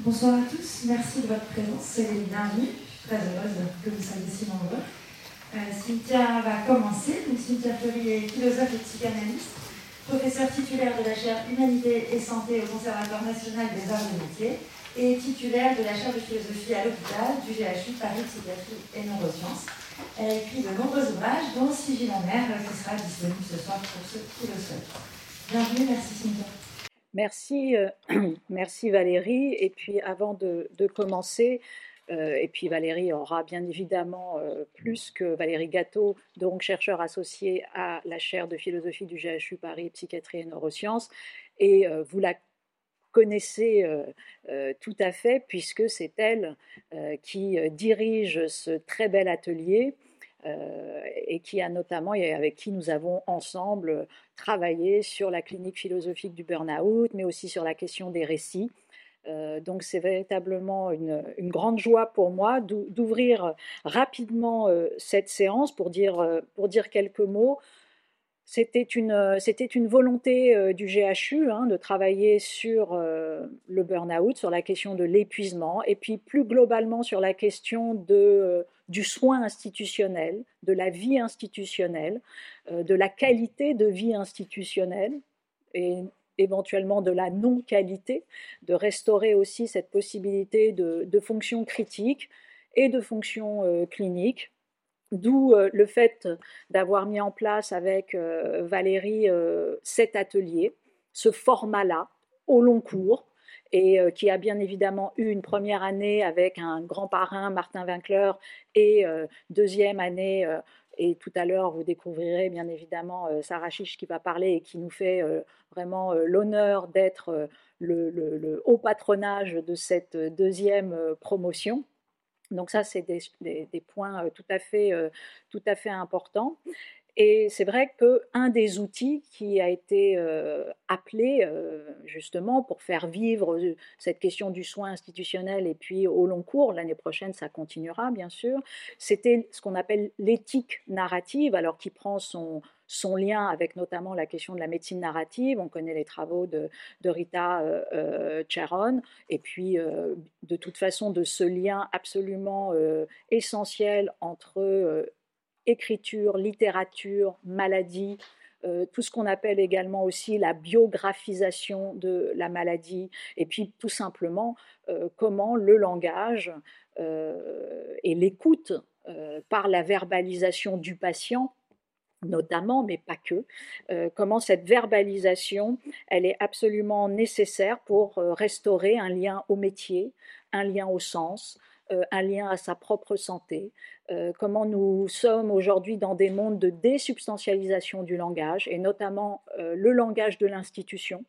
Bonsoir à tous, merci de votre présence et bienvenue. Je suis très heureuse que vous soyez si nombreux. Euh, Cynthia va commencer. Cynthia Folly est philosophe et psychanalyste, professeur titulaire de la chaire Humanité et Santé au Conservatoire national des arts et métiers et titulaire de la chaire de philosophie à l'hôpital du GHU Paris Psychiatrie et Neurosciences. Elle a écrit de nombreux ouvrages, dont Sylvie la mer, qui sera disponible ce soir pour ceux qui le souhaitent. Bienvenue, merci Cynthia. Merci, euh, merci Valérie. Et puis avant de, commencer, euh, et puis Valérie aura bien évidemment euh, plus que Valérie Gâteau, donc chercheur associé à la chaire de philosophie du GHU Paris Psychiatrie et Neurosciences. Et vous la connaissez tout à fait puisque c'est elle qui dirige ce très bel atelier et qui a notamment, et avec qui nous avons ensemble travaillé sur la clinique philosophique du burn-out, mais aussi sur la question des récits. Euh, donc c'est véritablement une, grande joie pour moi d'ouvrir rapidement euh, cette séance pour dire quelques mots c'était une, euh, c'était une volonté euh, du GHU hein, de travailler sur euh, le burn-out, sur la question de l'épuisement, et puis plus globalement sur la question du soin institutionnel, de la vie institutionnelle, de la qualité de vie institutionnelle, et éventuellement de la non-qualité, de restaurer aussi cette possibilité de, de fonctions critiques et de fonctions cliniques D'où euh, le fait d'avoir mis en place avec euh, Valérie euh, cet atelier, ce format-là, au long cours, et qui a bien évidemment eu une première année avec un grand parrain, Martin Winkler, et deuxième année, et tout à l'heure vous découvrirez bien évidemment Sarah Chiche qui va parler et qui nous fait vraiment l'honneur d'être le, haut patronage de cette deuxième promotion. Donc ça, c'est des, points euh, tout à fait, euh, tout à fait importants. Et c'est vrai qu'un des outils qui a été euh, appelé justement pour faire vivre cette question du soin institutionnel et puis au long cours, l'année prochaine ça continuera bien sûr, c'était ce qu'on appelle l'éthique narrative, alors qui prend son, son lien avec notamment la question de la médecine narrative. On connaît les travaux de, Rita euh, euh, Charon, et puis euh, de toute façon de ce lien absolument essentiel entre écriture, littérature, maladie, tout ce qu'on appelle également aussi la biographisation de la maladie, et puis tout simplement comment le langage et l'écoute par la verbalisation du patient notamment, mais pas que, euh, comment cette verbalisation, elle est absolument nécessaire pour euh, restaurer un lien au métier, un lien au sens, euh, un lien à sa propre santé, comment nous sommes aujourd'hui dans des mondes de désubstantialisation du langage, et notamment le langage de l'institution,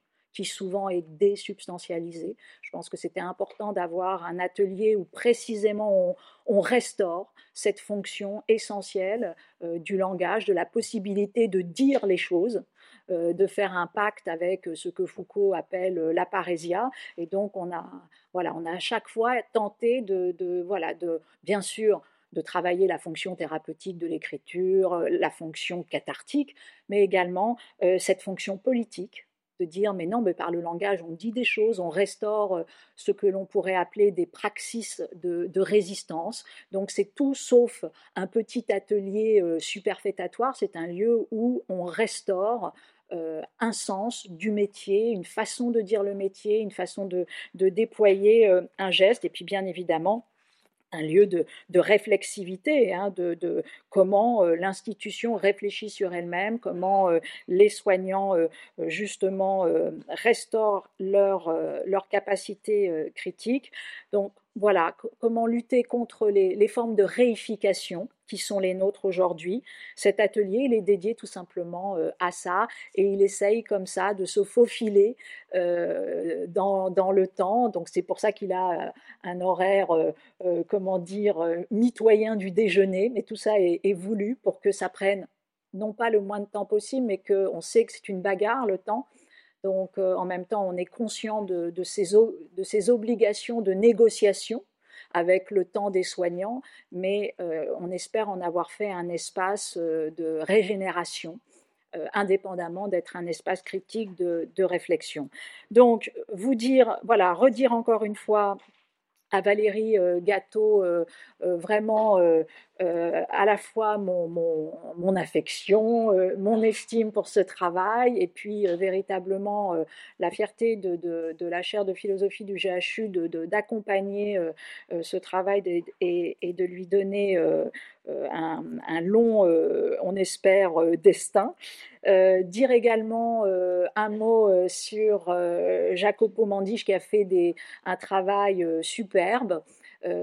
souvent est désubstantialisé. Je pense que c'était important d'avoir un atelier où précisément on, restaure cette fonction essentielle euh, du langage, de la possibilité de dire les choses, euh, de faire un pacte avec ce que Foucault appelle euh, la parésia. Et donc on a, voilà, on a à chaque fois tenté de, voilà, de bien sûr de travailler la fonction thérapeutique de l'écriture, la fonction cathartique, mais également cette fonction politique de dire mais non, mais par le langage, on dit des choses, on restaure euh, ce que l'on pourrait appeler des praxis de, résistance. Donc c'est tout sauf un petit atelier euh, superfétatoire, c'est un lieu où on restaure euh, un sens du métier, une façon de dire le métier, une façon de, déployer un geste, et puis bien évidemment un lieu de, réflexivité, hein, de, comment euh, l'institution réfléchit sur elle-même, comment euh, les soignants euh, justement restaurent leur, leur capacité critique. Donc voilà, comment lutter contre les, formes de réification qui sont les nôtres aujourd'hui. Cet atelier, il est dédié tout simplement à ça et il essaye comme ça de se faufiler euh, dans, le temps. Donc c'est pour ça qu'il a un horaire, comment dire, mitoyen du déjeuner, mais tout ça est, voulu pour que ça prenne non pas le moins de temps possible, mais qu'on sait que c'est une bagarre le temps donc euh, en même temps, on est conscient de, ces, obligations de négociation avec le temps des soignants, mais euh, on espère en avoir fait un espace euh, de régénération indépendamment d'être un espace critique de, de, réflexion. Donc, vous dire, voilà, redire encore une fois à Valérie Gâteau vraiment à la fois mon, affection, mon estime pour ce travail et puis véritablement la fierté de, la chaire de philosophie du GHU d'accompagner ce travail et, de lui donner un, long, on espère, destin. Euh, dire également euh, un mot euh, sur Jacopo Mandiche qui a fait un travail superbe.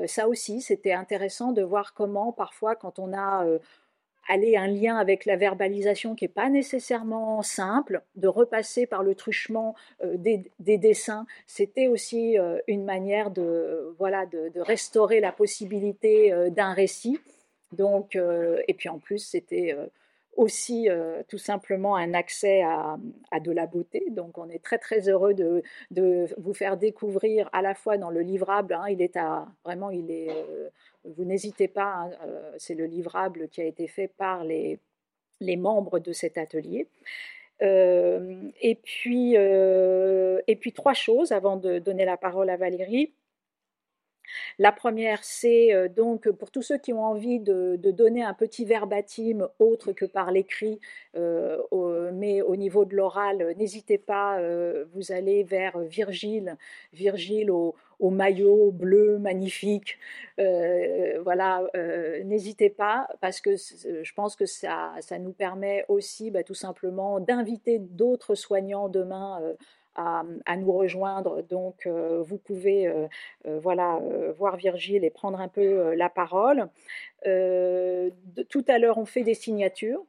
Ça aussi, c'était intéressant de voir comment parfois quand on a allé un lien avec la verbalisation qui n'est pas nécessairement simple, de repasser par le truchement des, dessins, c'était aussi une manière de, voilà, de restaurer la possibilité d'un récit. Donc, et puis en plus, c'était aussi euh, tout simplement un accès à, de la beauté. Donc on est très très heureux de, vous faire découvrir à la fois dans le livrable, hein, il est à, vraiment, il est, euh, vous n'hésitez pas, hein, euh, c'est le livrable qui a été fait par les, les membres de cet atelier. et, puis, et puis trois choses avant de donner la parole à Valérie. La première, c'est euh, donc pour tous ceux qui ont envie de, donner un petit verbatim autre que par l'écrit, euh, mais au niveau de l'oral, n'hésitez pas, euh, vous allez vers Virgile, Virgile au, maillot bleu magnifique. voilà, n'hésitez pas parce que je pense que ça, ça nous permet aussi bah, tout simplement d'inviter d'autres soignants demain à, nous rejoindre. Donc, euh, vous pouvez euh, euh, voilà, voir Virgile et prendre un peu la parole. tout à l'heure, on fait des signatures.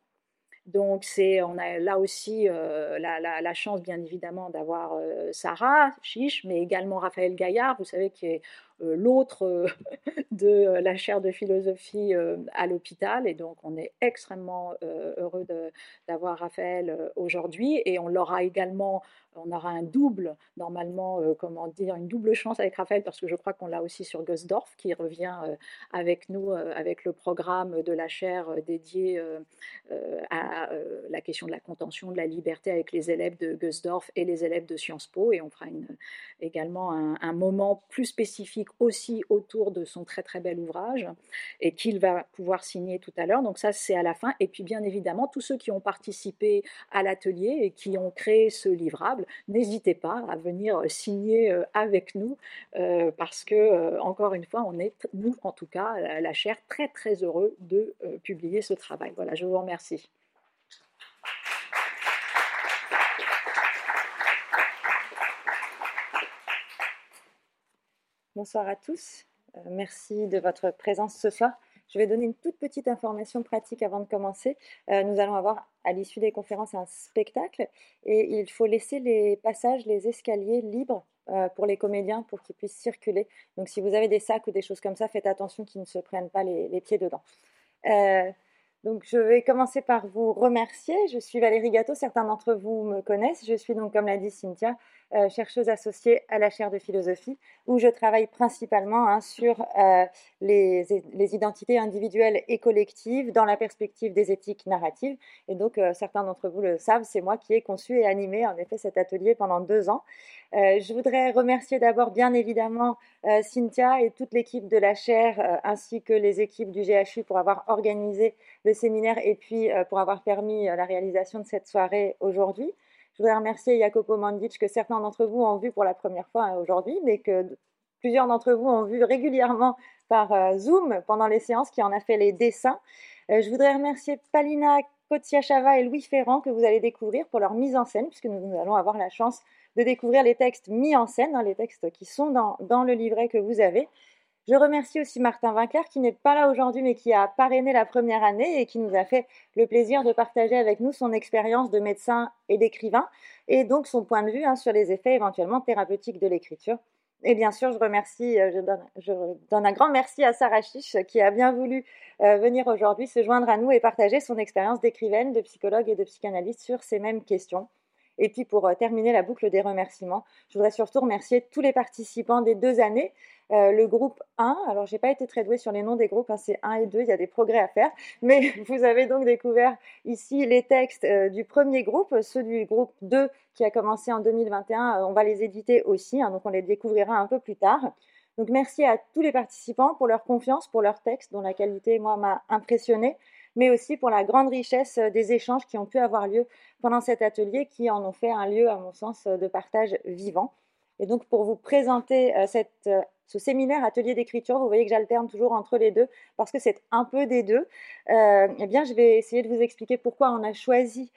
Donc, c'est, on a là aussi la, chance, bien évidemment, d'avoir Sarah Chiche, mais également Raphaël Gaillard, vous savez, qui est l'autre de la chaire de philosophie à l'hôpital. Et donc, on est extrêmement heureux d'avoir Raphaël aujourd'hui. Et on l'aura également on aura un double, normalement, euh, comment dire, une double chance avec Raphaël, parce que je crois qu'on l'a aussi sur Gusdorf, qui revient euh, avec nous, euh, avec le programme de la chaire dédié à la question de la contention de la liberté avec les élèves de Gusdorf et les élèves de Sciences Po. Et on fera également un, moment plus spécifique aussi autour de son très très bel ouvrage, et qu'il va pouvoir signer tout à l'heure. Donc ça, c'est à la fin. Et puis, bien évidemment, tous ceux qui ont participé à l'atelier et qui ont créé ce livrable, n'hésitez pas à venir euh, signer euh, avec nous euh, parce que, encore une fois, on est, nous en tout cas, la chaire, très très heureux de publier ce travail. Voilà, je vous remercie. Bonsoir à tous. merci de votre présence ce soir. Je vais donner une toute petite information pratique avant de commencer. Euh, nous allons avoir à l'issue des conférences un spectacle et il faut laisser les passages, les escaliers libres euh, pour les comédiens pour qu'ils puissent circuler. Donc si vous avez des sacs ou des choses comme ça, faites attention qu'ils ne se prennent pas les, pieds dedans. Euh, donc, je vais commencer par vous remercier. Je suis Valérie Gâteau, certains d'entre vous me connaissent. Je suis donc, comme l'a dit Cynthia, euh, chercheuse associée à la chaire de philosophie, où je travaille principalement hein, sur euh, les, identités individuelles et collectives dans la perspective des éthiques narratives. Et donc, euh, certains d'entre vous le savent, c'est moi qui ai conçu et animé en effet cet atelier pendant deux ans. je voudrais remercier d'abord bien évidemment Cynthia et toute l'équipe de la chaire, ainsi que les équipes du GHU pour avoir organisé le séminaire et puis pour avoir permis la réalisation de cette soirée aujourd'hui. Je voudrais remercier Jacopo Mandic, que certains d'entre vous ont vu pour la première fois hein, aujourd'hui, mais que plusieurs d'entre vous ont vu régulièrement par euh, Zoom pendant les séances, qui en a fait les dessins. Euh, je voudrais remercier Palina Kotsiachava et Louis Ferrand, que vous allez découvrir pour leur mise en scène, puisque nous, allons avoir la chance de découvrir les textes mis en scène, hein, les textes qui sont dans, dans le livret que vous avez. Je remercie aussi Martin Vinclair qui n'est pas là aujourd'hui mais qui a parrainé la première année et qui nous a fait le plaisir de partager avec nous son expérience de médecin et d'écrivain et donc son point de vue hein, sur les effets éventuellement thérapeutiques de l'écriture. Et bien sûr, je remercie, euh, je donne, je donne, un grand merci à Sarah Chiche qui a bien voulu euh, venir aujourd'hui se joindre à nous et partager son expérience d'écrivaine, de psychologue et de psychanalyste sur ces mêmes questions. Et puis pour terminer la boucle des remerciements, je voudrais surtout remercier tous les participants des deux années. le groupe 1, alors j'ai pas été très douée sur les noms des groupes, hein, c'est 1 et 2, il y a des progrès à faire, mais vous avez donc découvert ici les textes du premier groupe, ceux du groupe 2 qui a commencé en 2021, on va les éditer aussi, hein, donc on les découvrira un peu plus tard. Donc merci à tous les participants pour leur confiance, pour leur texte dont la qualité, moi, m'a impressionné, mais aussi pour la grande richesse euh, des échanges qui ont pu avoir lieu pendant cet atelier, qui en ont fait un lieu, à mon sens, euh, de partage vivant. Et donc pour vous présenter euh, ce séminaire atelier d'écriture, vous voyez que j'alterne toujours entre les deux parce que c'est un peu des deux. eh bien, je vais essayer de vous expliquer pourquoi on a choisi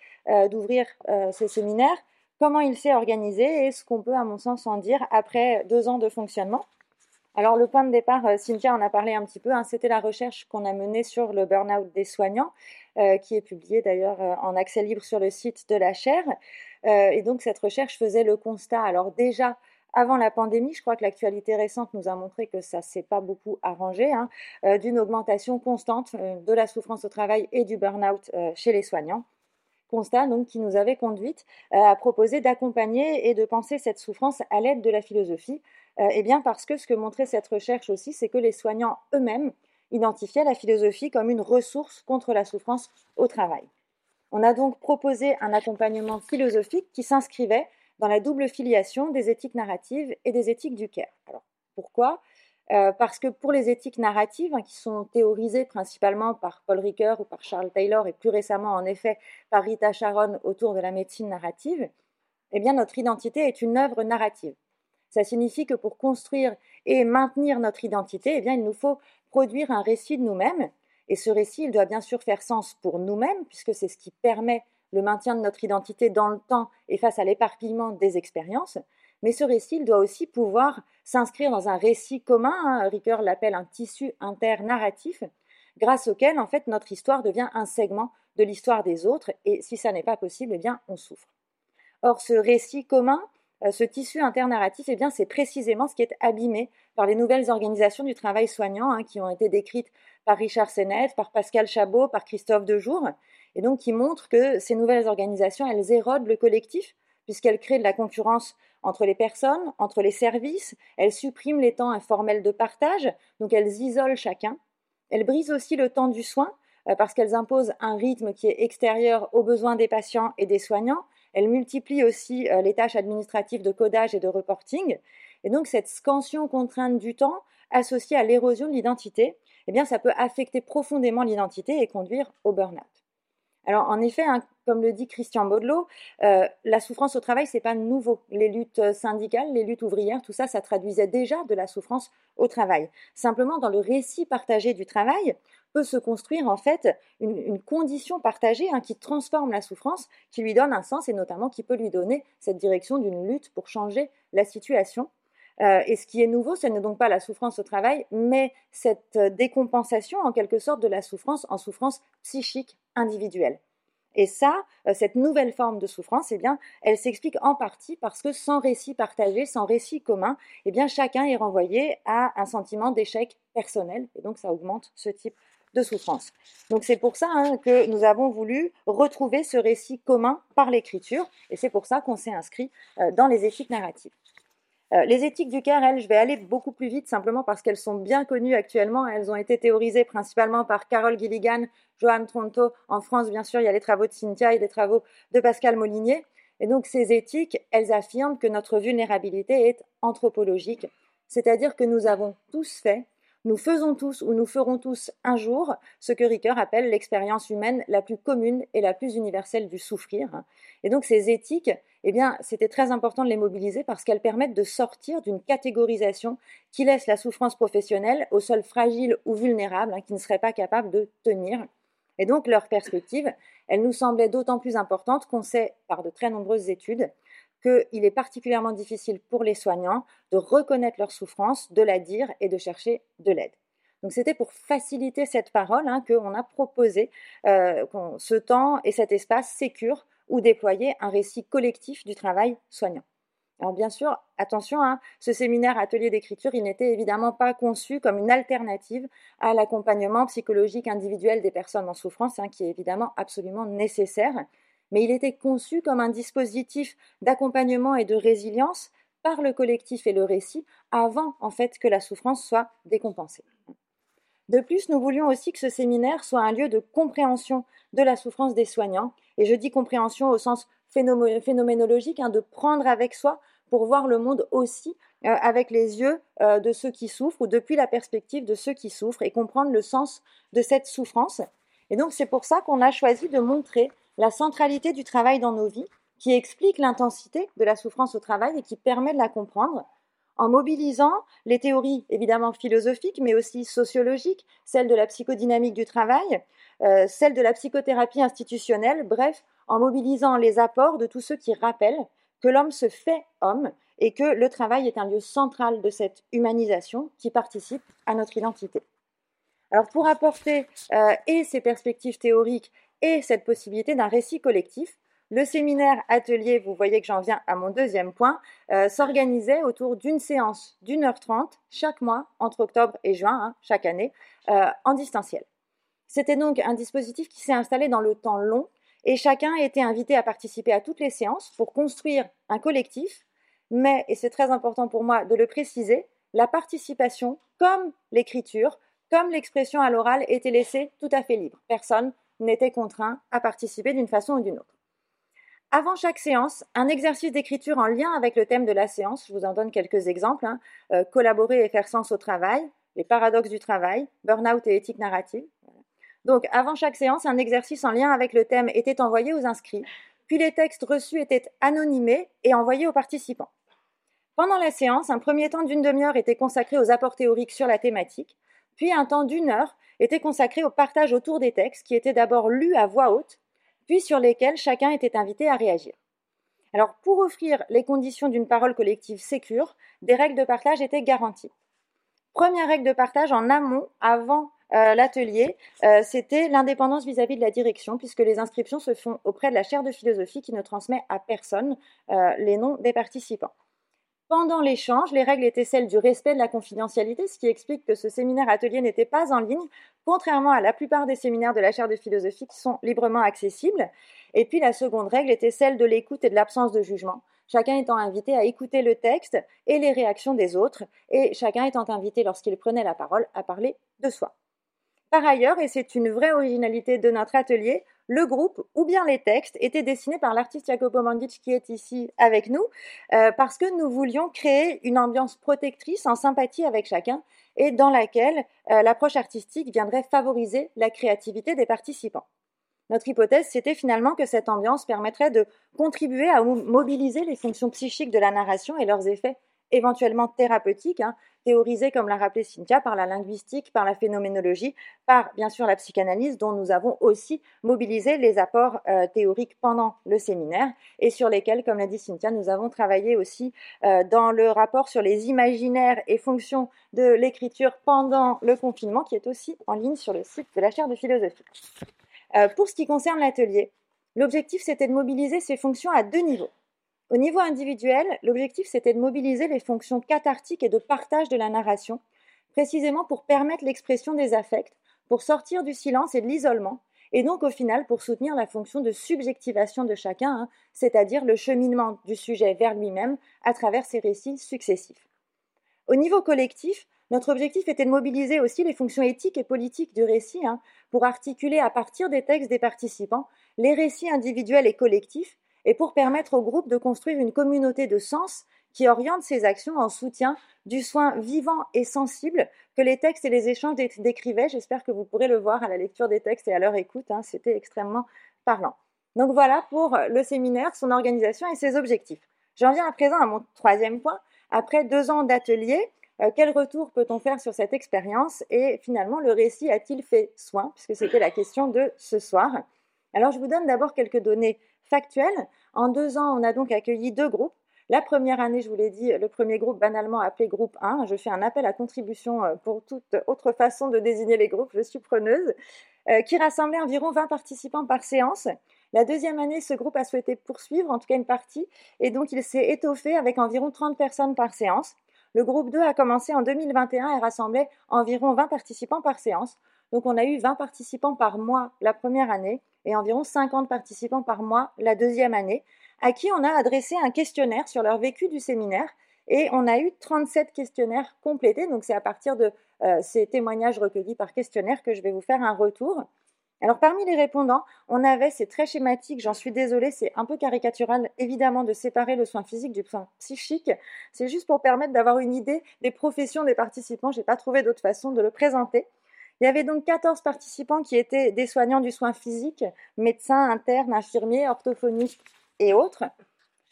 d'ouvrir ce séminaire, comment il s'est organisé et ce qu'on peut, à mon sens, en dire après deux ans de fonctionnement. Alors le point de départ, euh, Cynthia en a parlé un petit peu, hein, c'était la recherche qu'on a menée sur le burn-out des soignants, euh, qui est publiée d'ailleurs euh, en accès libre sur le site de la chaire. et donc cette recherche faisait le constat, alors déjà avant la pandémie, je crois que l'actualité récente nous a montré que ça ne s'est pas beaucoup arrangé, hein, d'une augmentation constante de la souffrance au travail et du burn-out chez les soignants. Constat donc qui nous avait conduite à proposer d'accompagner et de penser cette souffrance à l'aide de la philosophie eh bien parce que ce que montrait cette recherche aussi, c'est que les soignants eux-mêmes identifiaient la philosophie comme une ressource contre la souffrance au travail. On a donc proposé un accompagnement philosophique qui s'inscrivait dans la double filiation des éthiques narratives et des éthiques du care. Alors pourquoi? Euh, Parce que pour les éthiques narratives, hein, qui sont théorisées principalement par Paul Ricoeur ou par Charles Taylor, et plus récemment en effet par Rita Sharon autour de la médecine narrative, eh bien notre identité est une œuvre narrative. Ça signifie que pour construire et maintenir notre identité, eh bien, il nous faut produire un récit de nous-mêmes. Et ce récit, il doit bien sûr faire sens pour nous-mêmes, puisque c'est ce qui permet le maintien de notre identité dans le temps et face à l'éparpillement des expériences. Mais ce récit, il doit aussi pouvoir s'inscrire dans un récit commun, hein, Ricoeur l'appelle un tissu inter-narratif, grâce auquel, en fait, notre histoire devient un segment de l'histoire des autres, et si ça n'est pas possible, eh bien, on souffre. Or, ce récit commun, ce tissu internarratif, eh bien, c'est précisément ce qui est abîmé par les nouvelles organisations du travail soignant hein, qui ont été décrites par Richard Sennett, par Pascal Chabot, par Christophe Dejour, et donc qui montrent que ces nouvelles organisations, elles érodent le collectif, puisqu'elles créent de la concurrence entre les personnes, entre les services, elles suppriment les temps informels de partage, donc elles isolent chacun, elles brisent aussi le temps du soin, euh, parce qu'elles imposent un rythme qui est extérieur aux besoins des patients et des soignants, elle multiplie aussi euh, les tâches administratives de codage et de reporting. Et donc cette scansion contrainte du temps associée à l'érosion de l'identité, eh ça peut affecter profondément l'identité et conduire au burn-out. Alors en effet, hein, comme le dit Christian Baudelot, euh, la souffrance au travail, c'est pas nouveau. Les luttes syndicales, les luttes ouvrières, tout ça, ça traduisait déjà de la souffrance au travail. Simplement, dans le récit partagé du travail, peut se construire en fait une, condition partagée hein, qui transforme la souffrance, qui lui donne un sens et notamment qui peut lui donner cette direction d'une lutte pour changer la situation. Euh, et ce qui est nouveau, ce n'est donc pas la souffrance au travail, mais cette décompensation en quelque sorte de la souffrance en souffrance psychique individuelle. Et ça, euh, cette nouvelle forme de souffrance, eh bien, elle s'explique en partie parce que sans récit partagé, sans récit commun, eh bien, chacun est renvoyé à un sentiment d'échec personnel, et donc ça augmente ce type de souffrance. Donc c'est pour ça hein, que nous avons voulu retrouver ce récit commun par l'écriture, et c'est pour ça qu'on s'est inscrit euh, dans les éthiques narratives. Euh, les éthiques du elles, je vais aller beaucoup plus vite simplement parce qu'elles sont bien connues actuellement. Elles ont été théorisées principalement par Carole Gilligan, Johan Tronto. En France, bien sûr, il y a les travaux de Cynthia et les travaux de Pascal Molinier. Et donc ces éthiques, elles affirment que notre vulnérabilité est anthropologique, c'est-à-dire que nous avons tous fait nous faisons tous ou nous ferons tous un jour ce que Ricoeur appelle l'expérience humaine la plus commune et la plus universelle du souffrir. Et donc ces éthiques, eh bien, c'était très important de les mobiliser parce qu'elles permettent de sortir d'une catégorisation qui laisse la souffrance professionnelle aux seuls fragiles ou vulnérables hein, qui ne seraient pas capables de tenir. Et donc leur perspective, elle nous semblait d'autant plus importante qu'on sait par de très nombreuses études qu'il est particulièrement difficile pour les soignants de reconnaître leur souffrance, de la dire et de chercher de l'aide. Donc c'était pour faciliter cette parole hein, qu'on a proposé euh, ce temps et cet espace sécure où déployer un récit collectif du travail soignant. Alors bien sûr, attention, hein, ce séminaire atelier d'écriture, il n'était évidemment pas conçu comme une alternative à l'accompagnement psychologique individuel des personnes en souffrance, hein, qui est évidemment absolument nécessaire mais il était conçu comme un dispositif d'accompagnement et de résilience par le collectif et le récit avant en fait que la souffrance soit décompensée. De plus, nous voulions aussi que ce séminaire soit un lieu de compréhension de la souffrance des soignants, et je dis compréhension au sens phénoménologique, hein, de prendre avec soi pour voir le monde aussi euh, avec les yeux euh, de ceux qui souffrent ou depuis la perspective de ceux qui souffrent et comprendre le sens de cette souffrance. Et donc c'est pour ça qu'on a choisi de montrer la centralité du travail dans nos vies, qui explique l'intensité de la souffrance au travail et qui permet de la comprendre en mobilisant les théories évidemment philosophiques, mais aussi sociologiques, celles de la psychodynamique du travail, euh, celles de la psychothérapie institutionnelle, bref, en mobilisant les apports de tous ceux qui rappellent que l'homme se fait homme et que le travail est un lieu central de cette humanisation qui participe à notre identité. Alors pour apporter euh, et ces perspectives théoriques et cette possibilité d'un récit collectif, le séminaire atelier, vous voyez que j'en viens à mon deuxième point, euh, s'organisait autour d'une séance d'une heure trente chaque mois entre octobre et juin, hein, chaque année, euh, en distanciel. C'était donc un dispositif qui s'est installé dans le temps long et chacun était invité à participer à toutes les séances pour construire un collectif, mais, et c'est très important pour moi de le préciser, la participation, comme l'écriture, comme l'expression à l'oral, était laissée tout à fait libre. Personne n'était contraint à participer d'une façon ou d'une autre. Avant chaque séance, un exercice d'écriture en lien avec le thème de la séance, je vous en donne quelques exemples, hein. euh, collaborer et faire sens au travail, les paradoxes du travail, burn-out et éthique narrative. Donc avant chaque séance, un exercice en lien avec le thème était envoyé aux inscrits, puis les textes reçus étaient anonymés et envoyés aux participants. Pendant la séance, un premier temps d'une demi-heure était consacré aux apports théoriques sur la thématique, puis un temps d'une heure était consacré au partage autour des textes qui étaient d'abord lus à voix haute puis sur lesquels chacun était invité à réagir. Alors, pour offrir les conditions d'une parole collective sécure, des règles de partage étaient garanties. Première règle de partage en amont, avant euh, l'atelier, euh, c'était l'indépendance vis-à-vis de la direction, puisque les inscriptions se font auprès de la chaire de philosophie qui ne transmet à personne euh, les noms des participants. Pendant l'échange, les règles étaient celles du respect de la confidentialité, ce qui explique que ce séminaire atelier n'était pas en ligne, contrairement à la plupart des séminaires de la chaire de philosophie qui sont librement accessibles. Et puis la seconde règle était celle de l'écoute et de l'absence de jugement, chacun étant invité à écouter le texte et les réactions des autres, et chacun étant invité lorsqu'il prenait la parole à parler de soi. Par ailleurs, et c'est une vraie originalité de notre atelier, le groupe ou bien les textes étaient dessinés par l'artiste Jacopo Mandic qui est ici avec nous, euh, parce que nous voulions créer une ambiance protectrice en sympathie avec chacun et dans laquelle euh, l'approche artistique viendrait favoriser la créativité des participants. Notre hypothèse, c'était finalement que cette ambiance permettrait de contribuer à mobiliser les fonctions psychiques de la narration et leurs effets éventuellement thérapeutiques, hein, théorisées, comme l'a rappelé Cynthia, par la linguistique, par la phénoménologie, par bien sûr la psychanalyse, dont nous avons aussi mobilisé les apports euh, théoriques pendant le séminaire, et sur lesquels, comme l'a dit Cynthia, nous avons travaillé aussi euh, dans le rapport sur les imaginaires et fonctions de l'écriture pendant le confinement, qui est aussi en ligne sur le site de la chaire de philosophie. Euh, pour ce qui concerne l'atelier, l'objectif c'était de mobiliser ces fonctions à deux niveaux. Au niveau individuel, l'objectif c'était de mobiliser les fonctions cathartiques et de partage de la narration, précisément pour permettre l'expression des affects, pour sortir du silence et de l'isolement, et donc au final pour soutenir la fonction de subjectivation de chacun, hein, c'est-à-dire le cheminement du sujet vers lui-même à travers ses récits successifs. Au niveau collectif, notre objectif était de mobiliser aussi les fonctions éthiques et politiques du récit hein, pour articuler à partir des textes des participants les récits individuels et collectifs et pour permettre au groupe de construire une communauté de sens qui oriente ses actions en soutien du soin vivant et sensible que les textes et les échanges décrivaient. J'espère que vous pourrez le voir à la lecture des textes et à leur écoute. Hein. C'était extrêmement parlant. Donc voilà pour le séminaire, son organisation et ses objectifs. J'en viens à présent à mon troisième point. Après deux ans d'atelier, euh, quel retour peut-on faire sur cette expérience Et finalement, le récit a-t-il fait soin? Puisque c'était la question de ce soir. Alors je vous donne d'abord quelques données factuelle. En deux ans, on a donc accueilli deux groupes. La première année, je vous l'ai dit, le premier groupe banalement appelé groupe 1. Je fais un appel à contribution euh, pour toute autre façon de désigner les groupes, je suis preneuse, euh, qui rassemblait environ 20 participants par séance. La deuxième année, ce groupe a souhaité poursuivre, en tout cas une partie, et donc il s'est étoffé avec environ 30 personnes par séance. Le groupe 2 a commencé en 2021 et rassemblait environ 20 participants par séance. Donc on a eu 20 participants par mois la première année et environ 50 participants par mois la deuxième année, à qui on a adressé un questionnaire sur leur vécu du séminaire et on a eu 37 questionnaires complétés. Donc c'est à partir de euh, ces témoignages recueillis par questionnaire que je vais vous faire un retour. Alors parmi les répondants, on avait, c'est très schématique, j'en suis désolée, c'est un peu caricatural évidemment de séparer le soin physique du soin psychique. C'est juste pour permettre d'avoir une idée des professions des participants. Je n'ai pas trouvé d'autre façon de le présenter. Il y avait donc 14 participants qui étaient des soignants du soin physique, médecins, internes, infirmiers, orthophonistes et autres.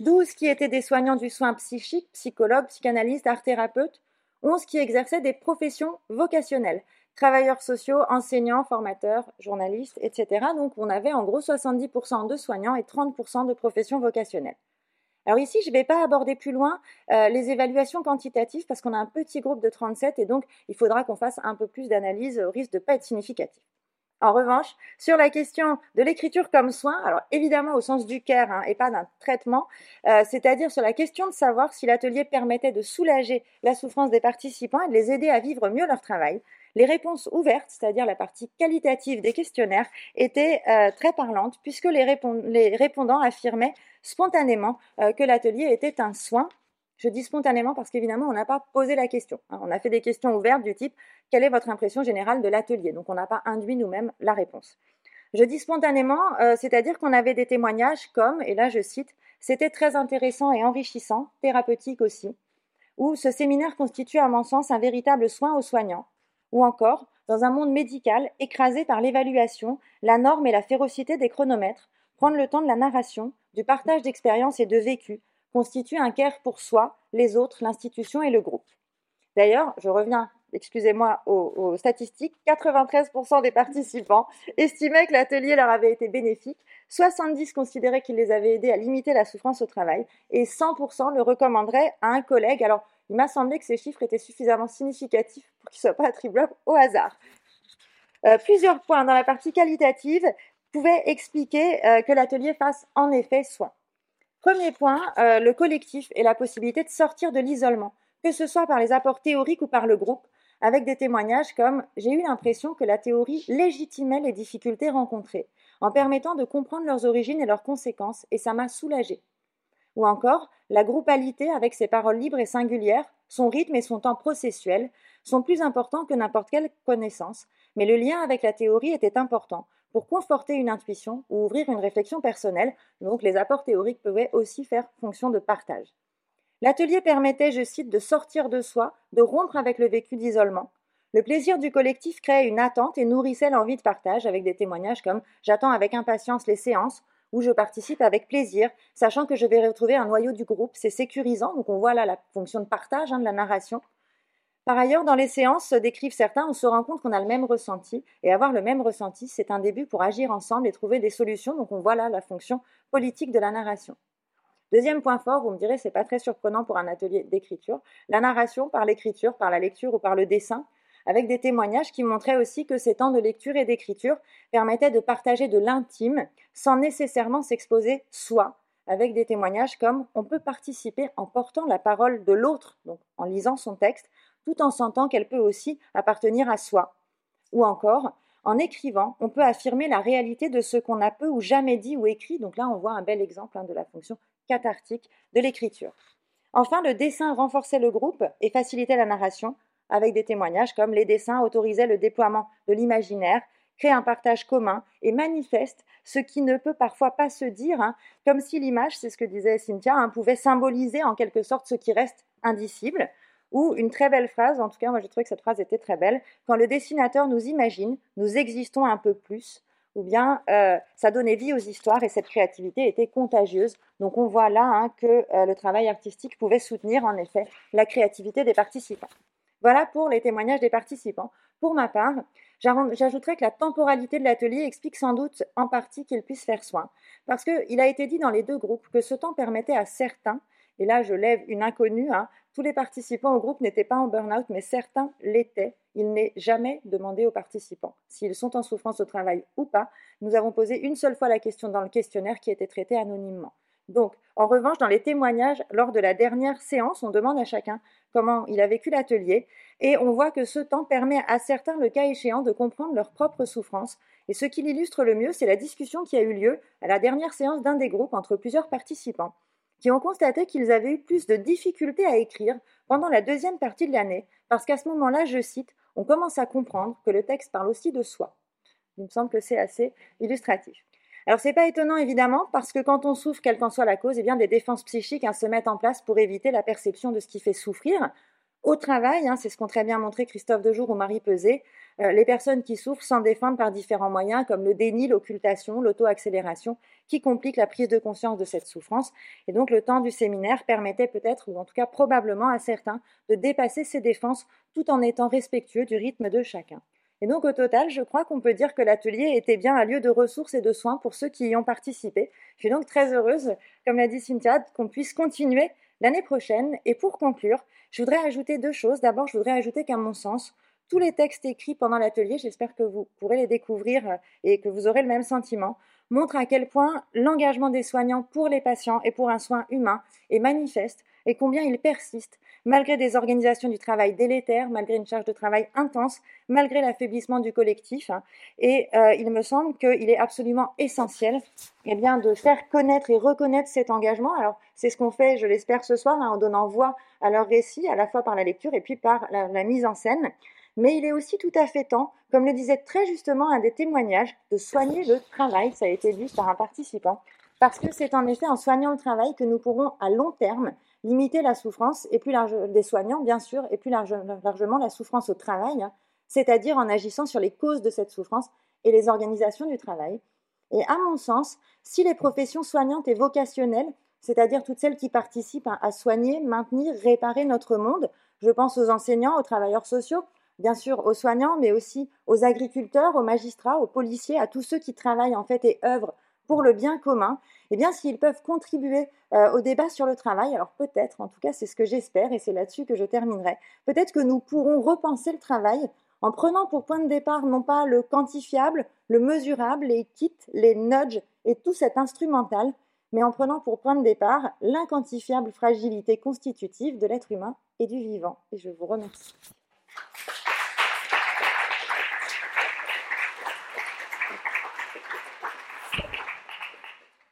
12 qui étaient des soignants du soin psychique, psychologues, psychanalystes, art thérapeutes. 11 qui exerçaient des professions vocationnelles, travailleurs sociaux, enseignants, formateurs, journalistes, etc. Donc on avait en gros 70% de soignants et 30% de professions vocationnelles. Alors ici, je ne vais pas aborder plus loin euh, les évaluations quantitatives parce qu'on a un petit groupe de 37 et donc il faudra qu'on fasse un peu plus d'analyse au risque de ne pas être significatif. En revanche, sur la question de l'écriture comme soin, alors évidemment au sens du care hein, et pas d'un traitement, euh, c'est-à-dire sur la question de savoir si l'atelier permettait de soulager la souffrance des participants et de les aider à vivre mieux leur travail, les réponses ouvertes, c'est-à-dire la partie qualitative des questionnaires, étaient euh, très parlantes puisque les, répondants affirmaient spontanément euh, que l'atelier était un soin. Je dis spontanément parce qu'évidemment, on n'a pas posé la question. Hein. On a fait des questions ouvertes du type quelle est votre impression générale de l'atelier? Donc on n'a pas induit nous-mêmes la réponse. Je dis spontanément, euh, c'est-à-dire qu'on avait des témoignages comme, et là je cite, c'était très intéressant et enrichissant, thérapeutique aussi, où ce séminaire constitue à mon sens un véritable soin aux soignants, ou encore, dans un monde médical écrasé par l'évaluation, la norme et la férocité des chronomètres, prendre le temps de la narration, du partage d'expériences et de vécu, constitue un care pour soi, les autres, l'institution et le groupe. D'ailleurs, je reviens, excusez-moi, aux, statistiques, 93% des participants estimaient que l'atelier leur avait été bénéfique, 70 considéraient qu'il les avait aidés à limiter la souffrance au travail et 100% le recommanderaient à un collègue. Alors, il m'a semblé que ces chiffres étaient suffisamment significatifs pour qu'ils ne soient pas attribuables au hasard. Euh, plusieurs points dans la partie qualitative pouvaient expliquer euh, que l'atelier fasse en effet soin. Premier point, euh, le collectif et la possibilité de sortir de l'isolement, que ce soit par les apports théoriques ou par le groupe, avec des témoignages comme J'ai eu l'impression que la théorie légitimait les difficultés rencontrées, en permettant de comprendre leurs origines et leurs conséquences, et ça m'a soulagé ou encore la groupalité avec ses paroles libres et singulières, son rythme et son temps processuel sont plus importants que n'importe quelle connaissance, mais le lien avec la théorie était important pour conforter une intuition ou ouvrir une réflexion personnelle, donc les apports théoriques pouvaient aussi faire fonction de partage. L'atelier permettait, je cite, de sortir de soi, de rompre avec le vécu d'isolement. Le plaisir du collectif créait une attente et nourrissait l'envie de partage avec des témoignages comme J'attends avec impatience les séances où je participe avec plaisir, sachant que je vais retrouver un noyau du groupe. C'est sécurisant, donc on voit là la fonction de partage hein, de la narration. Par ailleurs, dans les séances, décrivent certains, on se rend compte qu'on a le même ressenti, et avoir le même ressenti, c'est un début pour agir ensemble et trouver des solutions. Donc on voit là la fonction politique de la narration. Deuxième point fort, vous me direz, c'est pas très surprenant pour un atelier d'écriture, la narration par l'écriture, par la lecture ou par le dessin, avec des témoignages qui montraient aussi que ces temps de lecture et d'écriture permettaient de partager de l'intime sans nécessairement s'exposer soi, avec des témoignages comme on peut participer en portant la parole de l'autre, donc en lisant son texte, tout en sentant qu'elle peut aussi appartenir à soi. Ou encore, en écrivant, on peut affirmer la réalité de ce qu'on a peu ou jamais dit ou écrit. Donc là, on voit un bel exemple hein, de la fonction cathartique de l'écriture. Enfin, le dessin renforçait le groupe et facilitait la narration avec des témoignages comme les dessins autorisaient le déploiement de l'imaginaire, créent un partage commun et manifestent ce qui ne peut parfois pas se dire, hein, comme si l'image, c'est ce que disait Cynthia, hein, pouvait symboliser en quelque sorte ce qui reste indicible. Ou une très belle phrase, en tout cas moi je trouvais que cette phrase était très belle, quand le dessinateur nous imagine, nous existons un peu plus, ou bien euh, ça donnait vie aux histoires et cette créativité était contagieuse. Donc on voit là hein, que euh, le travail artistique pouvait soutenir en effet la créativité des participants. Voilà pour les témoignages des participants. Pour ma part, j'ajouterais que la temporalité de l'atelier explique sans doute en partie qu'il puisse faire soin. Parce qu'il a été dit dans les deux groupes que ce temps permettait à certains, et là je lève une inconnue, hein, tous les participants au groupe n'étaient pas en burn-out, mais certains l'étaient. Il n'est jamais demandé aux participants s'ils sont en souffrance au travail ou pas. Nous avons posé une seule fois la question dans le questionnaire qui était traité anonymement. Donc, en revanche, dans les témoignages, lors de la dernière séance, on demande à chacun comment il a vécu l'atelier, et on voit que ce temps permet à certains, le cas échéant, de comprendre leur propre souffrance. Et ce qui l'illustre le mieux, c'est la discussion qui a eu lieu à la dernière séance d'un des groupes entre plusieurs participants, qui ont constaté qu'ils avaient eu plus de difficultés à écrire pendant la deuxième partie de l'année, parce qu'à ce moment-là, je cite, on commence à comprendre que le texte parle aussi de soi. Il me semble que c'est assez illustratif. Alors c'est pas étonnant évidemment parce que quand on souffre, quelle qu'en soit la cause, eh bien des défenses psychiques hein, se mettent en place pour éviter la perception de ce qui fait souffrir. Au travail, hein, c'est ce qu'ont très bien montré Christophe Dejour ou Marie Pesé, euh, les personnes qui souffrent s'en défendent par différents moyens comme le déni, l'occultation, l'auto-accélération, qui compliquent la prise de conscience de cette souffrance. Et donc le temps du séminaire permettait peut-être, ou en tout cas probablement à certains, de dépasser ces défenses tout en étant respectueux du rythme de chacun. Et donc au total, je crois qu'on peut dire que l'atelier était bien un lieu de ressources et de soins pour ceux qui y ont participé. Je suis donc très heureuse, comme l'a dit Cynthia, qu'on puisse continuer l'année prochaine. Et pour conclure, je voudrais ajouter deux choses. D'abord, je voudrais ajouter qu'à mon sens, tous les textes écrits pendant l'atelier, j'espère que vous pourrez les découvrir euh, et que vous aurez le même sentiment, montrent à quel point l'engagement des soignants pour les patients et pour un soin humain est manifeste et combien il persiste malgré des organisations du travail délétères, malgré une charge de travail intense, malgré l'affaiblissement du collectif. Hein. Et euh, il me semble qu'il est absolument essentiel eh bien, de faire connaître et reconnaître cet engagement. Alors, c'est ce qu'on fait, je l'espère, ce soir, hein, en donnant voix à leur récit, à la fois par la lecture et puis par la, la mise en scène. Mais il est aussi tout à fait temps, comme le disait très justement un des témoignages, de soigner le travail. Ça a été dit par un participant. Parce que c'est en effet en soignant le travail que nous pourrons à long terme limiter la souffrance et plus large, des soignants, bien sûr, et plus largement la souffrance au travail, hein, c'est-à-dire en agissant sur les causes de cette souffrance et les organisations du travail. Et à mon sens, si les professions soignantes et vocationnelles, c'est-à-dire toutes celles qui participent à soigner, maintenir, réparer notre monde, je pense aux enseignants, aux travailleurs sociaux, bien sûr aux soignants, mais aussi aux agriculteurs, aux magistrats, aux policiers, à tous ceux qui travaillent en fait et œuvrent pour le bien commun, eh bien, s'ils peuvent contribuer euh, au débat sur le travail, alors peut-être, en tout cas, c'est ce que j'espère et c'est là-dessus que je terminerai, peut-être que nous pourrons repenser le travail en prenant pour point de départ non pas le quantifiable, le mesurable, les kits, les nudges et tout cet instrumental, mais en prenant pour point de départ l'inquantifiable fragilité constitutive de l'être humain et du vivant. Et je vous remercie.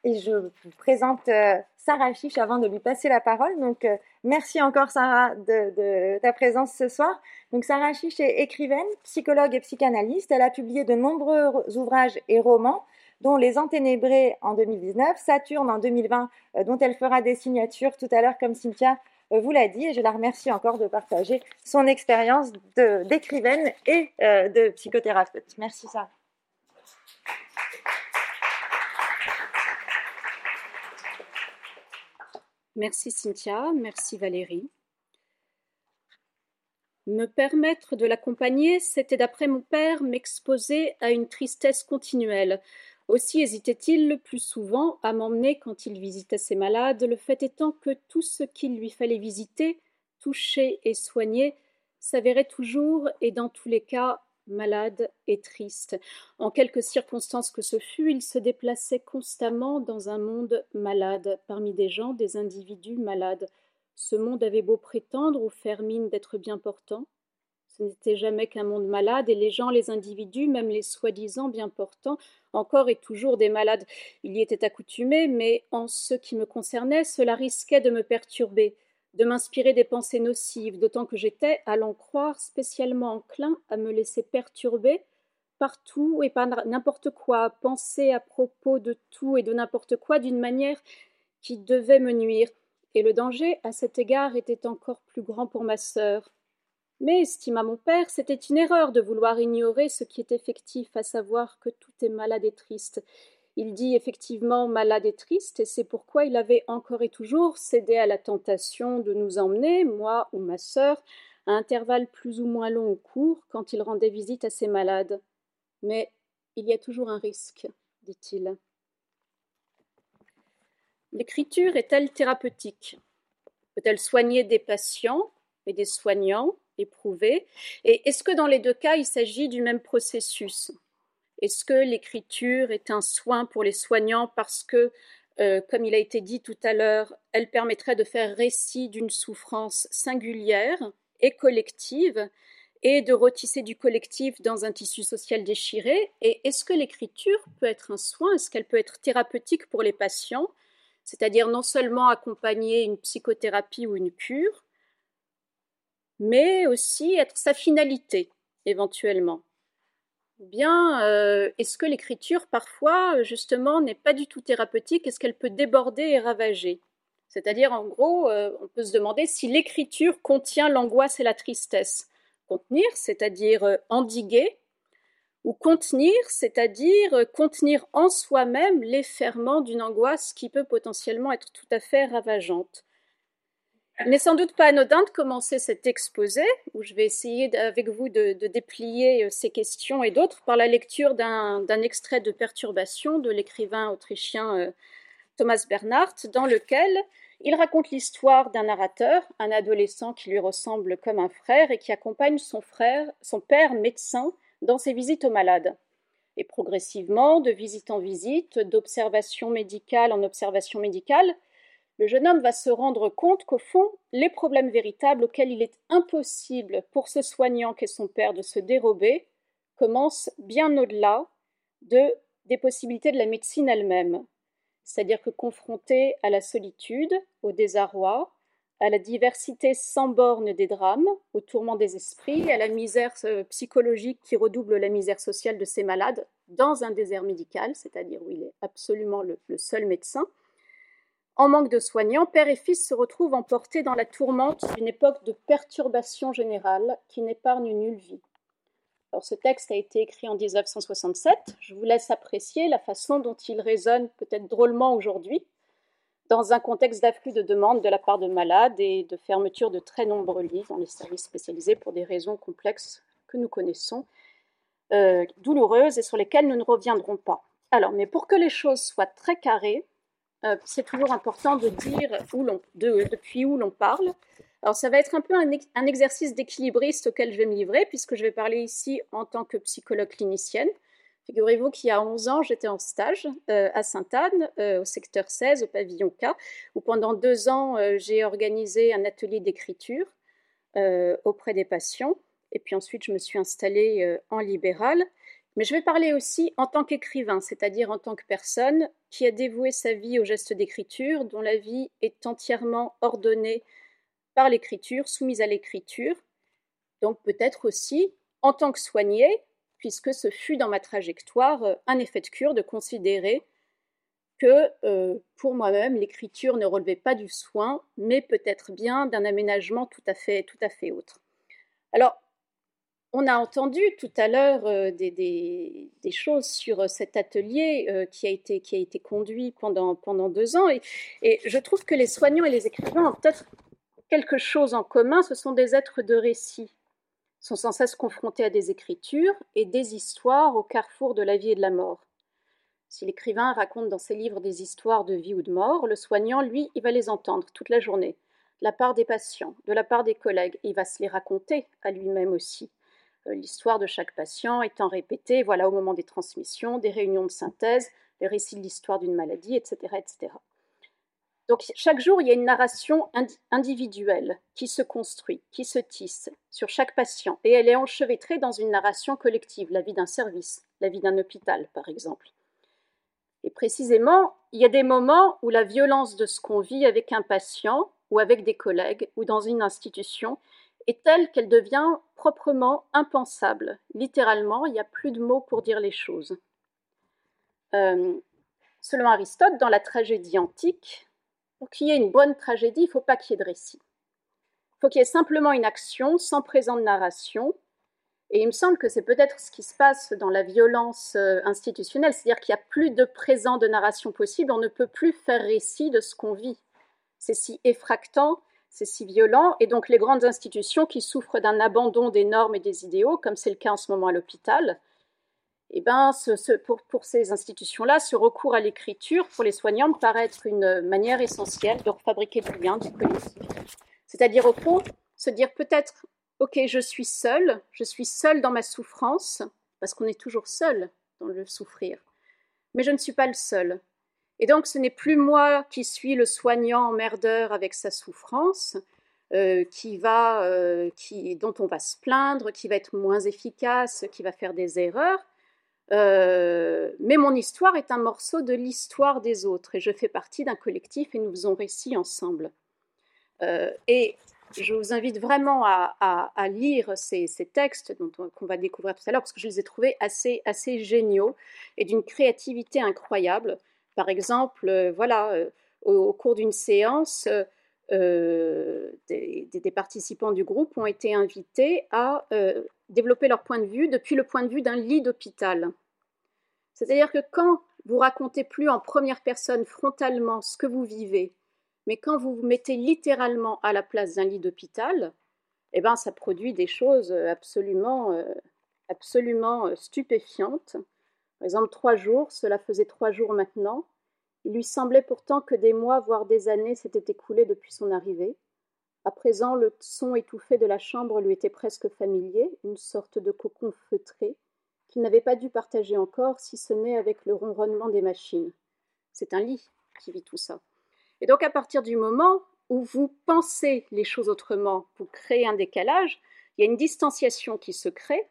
Et je vous présente euh, Sarah Chiche avant de lui passer la parole. Donc, euh, merci encore Sarah de, ta présence ce soir. Donc, Sarah Chiche est écrivaine, psychologue et psychanalyste. Elle a publié de nombreux ouvrages et romans, dont Les Enténébrés en 2019, Saturne en 2020, euh, dont elle fera des signatures tout à l'heure, comme Cynthia vous l'a dit. Et je la remercie encore de partager son expérience d'écrivaine et de psychothérapeute. Merci Sarah. Merci Cynthia, merci Valérie. Me permettre de l'accompagner, c'était d'après mon père m'exposer à une tristesse continuelle. Aussi hésitait-il le plus souvent à m'emmener quand il visitait ses malades, le fait étant que tout ce qu'il lui fallait visiter, toucher et soigner s'avérait toujours et dans tous les cas malade et triste. En quelques circonstances que ce fût, il se déplaçait constamment dans un monde malade, parmi des gens, des individus malades. Ce monde avait beau prétendre ou faire mine d'être bien portant, ce n'était jamais qu'un monde malade, et les gens, les individus, même les soi-disant bien portants, encore et toujours des malades. Il y était accoutumé, mais en ce qui me concernait, cela risquait de me perturber de m'inspirer des pensées nocives, d'autant que j'étais, à l'en croire, spécialement enclin à me laisser perturber par tout et par n'importe quoi, penser à propos de tout et de n'importe quoi d'une manière qui devait me nuire, et le danger à cet égard était encore plus grand pour ma sœur. Mais, estima mon père, c'était une erreur de vouloir ignorer ce qui est effectif, à savoir que tout est malade et triste, il dit effectivement malade et triste, et c'est pourquoi il avait encore et toujours cédé à la tentation de nous emmener, moi ou ma sœur, à intervalles plus ou moins longs ou courts, quand il rendait visite à ses malades. Mais il y a toujours un risque, dit-il. L'écriture est-elle thérapeutique? Peut-elle soigner des patients et des soignants éprouvés? Et est-ce que dans les deux cas, il s'agit du même processus? Est-ce que l'écriture est un soin pour les soignants parce que euh, comme il a été dit tout à l'heure, elle permettrait de faire récit d'une souffrance singulière et collective et de retisser du collectif dans un tissu social déchiré? Et est-ce que l'écriture peut être un soin? Est-ce qu'elle peut être thérapeutique pour les patients? C'est-à-dire non seulement accompagner une psychothérapie ou une cure, mais aussi être sa finalité, éventuellement. Bien, euh, est-ce que l'écriture, parfois, justement, n'est pas du tout thérapeutique? Est-ce qu'elle peut déborder et ravager? C'est-à-dire, en gros, euh, on peut se demander si l'écriture contient l'angoisse et la tristesse. Contenir, c'est-à-dire euh, endiguer, ou contenir, c'est-à-dire contenir en soi-même les ferments d'une angoisse qui peut potentiellement être tout à fait ravageante. N'est sans doute pas anodin de commencer cet exposé, où je vais essayer avec vous de, déplier euh, ces questions et d'autres par la lecture d'un extrait de Perturbation de l'écrivain autrichien euh, Thomas Bernhardt, dans lequel il raconte l'histoire d'un narrateur, un adolescent qui lui ressemble comme un frère et qui accompagne son frère, son père médecin, dans ses visites aux malades. Et progressivement, de visite en visite, d'observation médicale en observation médicale, le jeune homme va se rendre compte qu'au fond, les problèmes véritables auxquels il est impossible pour ce soignant qu'est son père de se dérober commencent bien au-delà de, des possibilités de la médecine elle-même. C'est-à-dire que confronté à la solitude, au désarroi, à la diversité sans borne des drames, au tourment des esprits, à la misère euh, psychologique qui redouble la misère sociale de ces malades dans un désert médical, c'est-à-dire où il est absolument le seul médecin, en manque de soignants, père et fils se retrouvent emportés dans la tourmente d'une époque de perturbation générale qui n'épargne nulle vie. Ce texte a été écrit en 1967. Je vous laisse apprécier la façon dont il résonne peut-être drôlement aujourd'hui, dans un contexte d'afflux de demandes de la part de malades et de fermeture de très nombreux lits dans les services spécialisés pour des raisons complexes que nous connaissons, euh, douloureuses et sur lesquelles nous ne reviendrons pas. Alors, mais pour que les choses soient très carrées, euh, c'est toujours important de dire depuis où l'on parle. Alors ça va être un peu un, exercice d'équilibriste auquel je vais me livrer, puisque je vais parler ici en tant que psychologue clinicienne. Figurez-vous qu'il y a 11 ans, j'étais en stage euh, à Sainte-Anne, euh, au secteur 16, au pavillon K, où pendant deux ans, j'ai organisé un atelier d'écriture auprès des patients. Et puis ensuite, je me suis installée en libéral. Mais je vais parler aussi en tant qu'écrivain, c'est-à-dire en tant que personne qui a dévoué sa vie au geste d'écriture, dont la vie est entièrement ordonnée par l'écriture, soumise à l'écriture. Donc peut-être aussi en tant que soigné, puisque ce fut dans ma trajectoire euh, un effet de cure de considérer que euh, pour moi-même, l'écriture ne relevait pas du soin, mais peut-être bien d'un aménagement tout à fait, tout à fait autre. Alors, on a entendu tout à l'heure euh, des, choses sur euh, cet atelier euh, qui, a été, conduit pendant deux ans. Et, je trouve que les soignants et les écrivains ont peut-être quelque chose en commun. Ce sont des êtres de récit. Ils sont sans cesse confrontés à des écritures et des histoires au carrefour de la vie et de la mort. Si l'écrivain raconte dans ses livres des histoires de vie ou de mort, le soignant, lui, il va les entendre toute la journée, de la part des patients, de la part des collègues, il va se les raconter à lui-même aussi. Euh, l'histoire de chaque patient étant répétée, voilà, au moment des transmissions, des réunions de synthèse, les récits de l'histoire d'une maladie, etc., etc. Donc chaque jour, il y a une narration individuelle qui se construit, qui se tisse sur chaque patient, et elle est enchevêtrée dans une narration collective, la vie d'un service, la vie d'un hôpital, par exemple. Et précisément, il y a des moments où la violence de ce qu'on vit avec un patient, ou avec des collègues, ou dans une institution, est telle qu'elle devient proprement impensable. Littéralement, il n'y a plus de mots pour dire les choses. Euh, selon Aristote, dans la tragédie antique, pour qu'il y ait une bonne tragédie, il ne faut pas qu'il y ait de récit. Il faut qu'il y ait simplement une action sans présent de narration. Et il me semble que c'est peut-être ce qui se passe dans la violence euh, institutionnelle, c'est-à-dire qu'il n'y a plus de présent de narration possible, on ne peut plus faire récit de ce qu'on vit. C'est si effractant c'est si violent, et donc les grandes institutions qui souffrent d'un abandon des normes et des idéaux, comme c'est le cas en ce moment à l'hôpital, eh ben, pour, ces institutions-là, ce recours à l'écriture pour les soignants me paraît être une manière essentielle de refabriquer du lien, du collectif. C'est-à-dire, au fond, se dire peut-être, OK, je suis seul, je suis seul dans ma souffrance, parce qu'on est toujours seul dans le souffrir, mais je ne suis pas le seul. Et donc, ce n'est plus moi qui suis le soignant emmerdeur avec sa souffrance, euh, qui va, euh, dont on va se plaindre, qui va être moins efficace, qui va faire des erreurs. Euh, mais mon histoire est un morceau de l'histoire des autres et je fais partie d'un collectif et nous faisons récit ensemble. et je vous invite vraiment à, lire ces, textes qu'on va découvrir tout à l'heure parce que je les ai trouvés assez, assez géniaux et d'une créativité incroyable. Par exemple, euh, voilà, euh, au, cours d'une séance, euh, des, participants du groupe ont été invités à développer leur point de vue depuis le point de vue d'un lit d'hôpital. C'est-à-dire que quand vous racontez plus en première personne frontalement ce que vous vivez, mais quand vous vous mettez littéralement à la place d'un lit d'hôpital, eh ben, ça produit des choses absolument, absolument stupéfiantes. Par exemple, trois jours, cela faisait trois jours maintenant. Il lui semblait pourtant que des mois, voire des années s'étaient écoulés depuis son arrivée. À présent, le son étouffé de la chambre lui était presque familier, une sorte de cocon feutré, qu'il n'avait pas dû partager encore, si ce n'est avec le ronronnement des machines. C'est un lit qui vit tout ça. Et donc, à partir du moment où vous pensez les choses autrement, vous créez un décalage, il y a une distanciation qui se crée,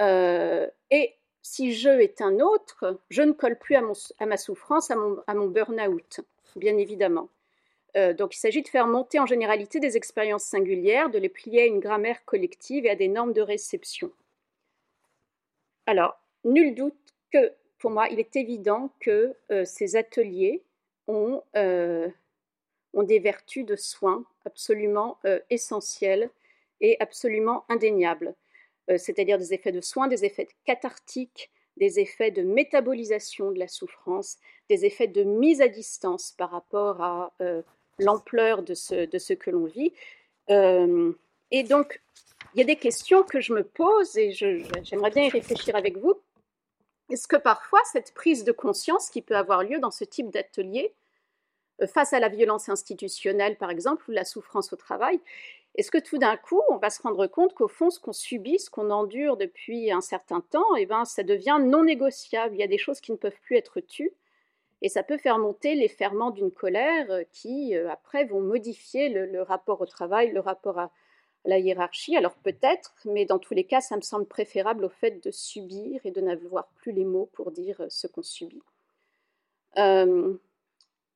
euh, et si je est un autre, je ne colle plus à, ma souffrance, à mon, burn-out, bien évidemment. Euh, donc il s'agit de faire monter en généralité des expériences singulières, de les plier à une grammaire collective et à des normes de réception. Alors, nul doute que, pour moi, il est évident que euh, ces ateliers euh, ont, des vertus de soins absolument essentielles et absolument indéniables. Euh, c'est-à-dire des effets de soins, des effets cathartiques, des effets de métabolisation de la souffrance, des effets de mise à distance par rapport à euh, l'ampleur de ce, que l'on vit. Euh, et donc, il y a des questions que je me pose et j'aimerais bien y réfléchir avec vous. Est-ce que parfois cette prise de conscience qui peut avoir lieu dans ce type d'atelier, face à la violence institutionnelle par exemple, ou la souffrance au travail, est-ce que tout d'un coup, on va se rendre compte qu'au fond, ce qu'on subit, ce qu'on endure depuis un certain temps, eh ben, ça devient non négociable. Il y a des choses qui ne peuvent plus être tues. Et ça peut faire monter les ferments d'une colère euh, qui, euh, après, vont modifier le, rapport au travail, le rapport à, la hiérarchie. Alors peut-être, mais dans tous les cas, ça me semble préférable au fait de subir et de n'avoir plus les mots pour dire euh, ce qu'on subit.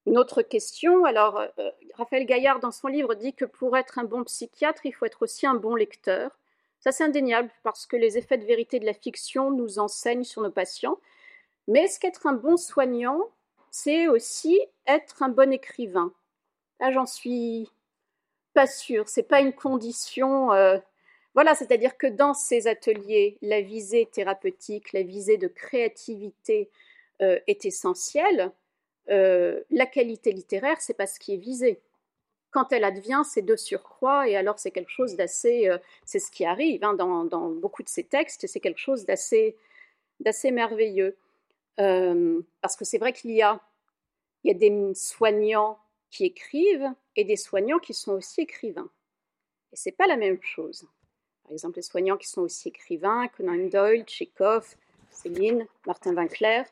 Une autre question, alors euh, Raphaël Gaillard dans son livre dit que pour être un bon psychiatre, il faut être aussi un bon lecteur. Ça c'est indéniable parce que les effets de vérité de la fiction nous enseignent sur nos patients. Mais est-ce qu'être un bon soignant, c'est aussi être un bon écrivain? Là j'en suis pas sûre, c'est pas une condition. Euh, voilà, c'est-à-dire que dans ces ateliers, la visée thérapeutique, la visée de créativité euh, est essentielle. Euh, la qualité littéraire, c'est pas ce qui est visé. Quand elle advient, c'est de surcroît, et alors c'est quelque chose d'assez, euh, c'est ce qui arrive hein, dans, beaucoup de ces textes, c'est quelque chose d'assez, d'assez merveilleux. Euh, parce que c'est vrai qu'il y a, il y a des soignants qui écrivent et des soignants qui sont aussi écrivains. Et c'est pas la même chose. Par exemple, les soignants qui sont aussi écrivains, Conan Doyle, Tchekhov, Céline, Martin Winkler.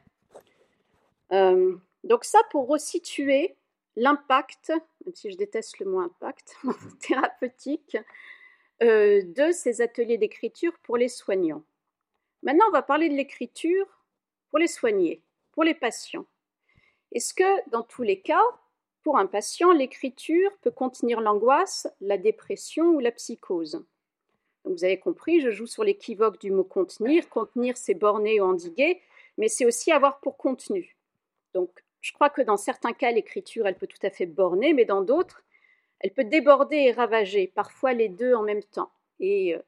Donc ça, pour resituer l'impact, même si je déteste le mot impact, thérapeutique, euh, de ces ateliers d'écriture pour les soignants. Maintenant, on va parler de l'écriture pour les soignés, pour les patients. Est-ce que, dans tous les cas, pour un patient, l'écriture peut contenir l'angoisse, la dépression ou la psychose? Vous avez compris, je joue sur l'équivoque du mot contenir. Contenir, c'est borner ou endiguer, mais c'est aussi avoir pour contenu. Donc, je crois que dans certains cas, l'écriture, elle peut tout à fait borner, mais dans d'autres, elle peut déborder et ravager, parfois les deux en même temps. Et euh,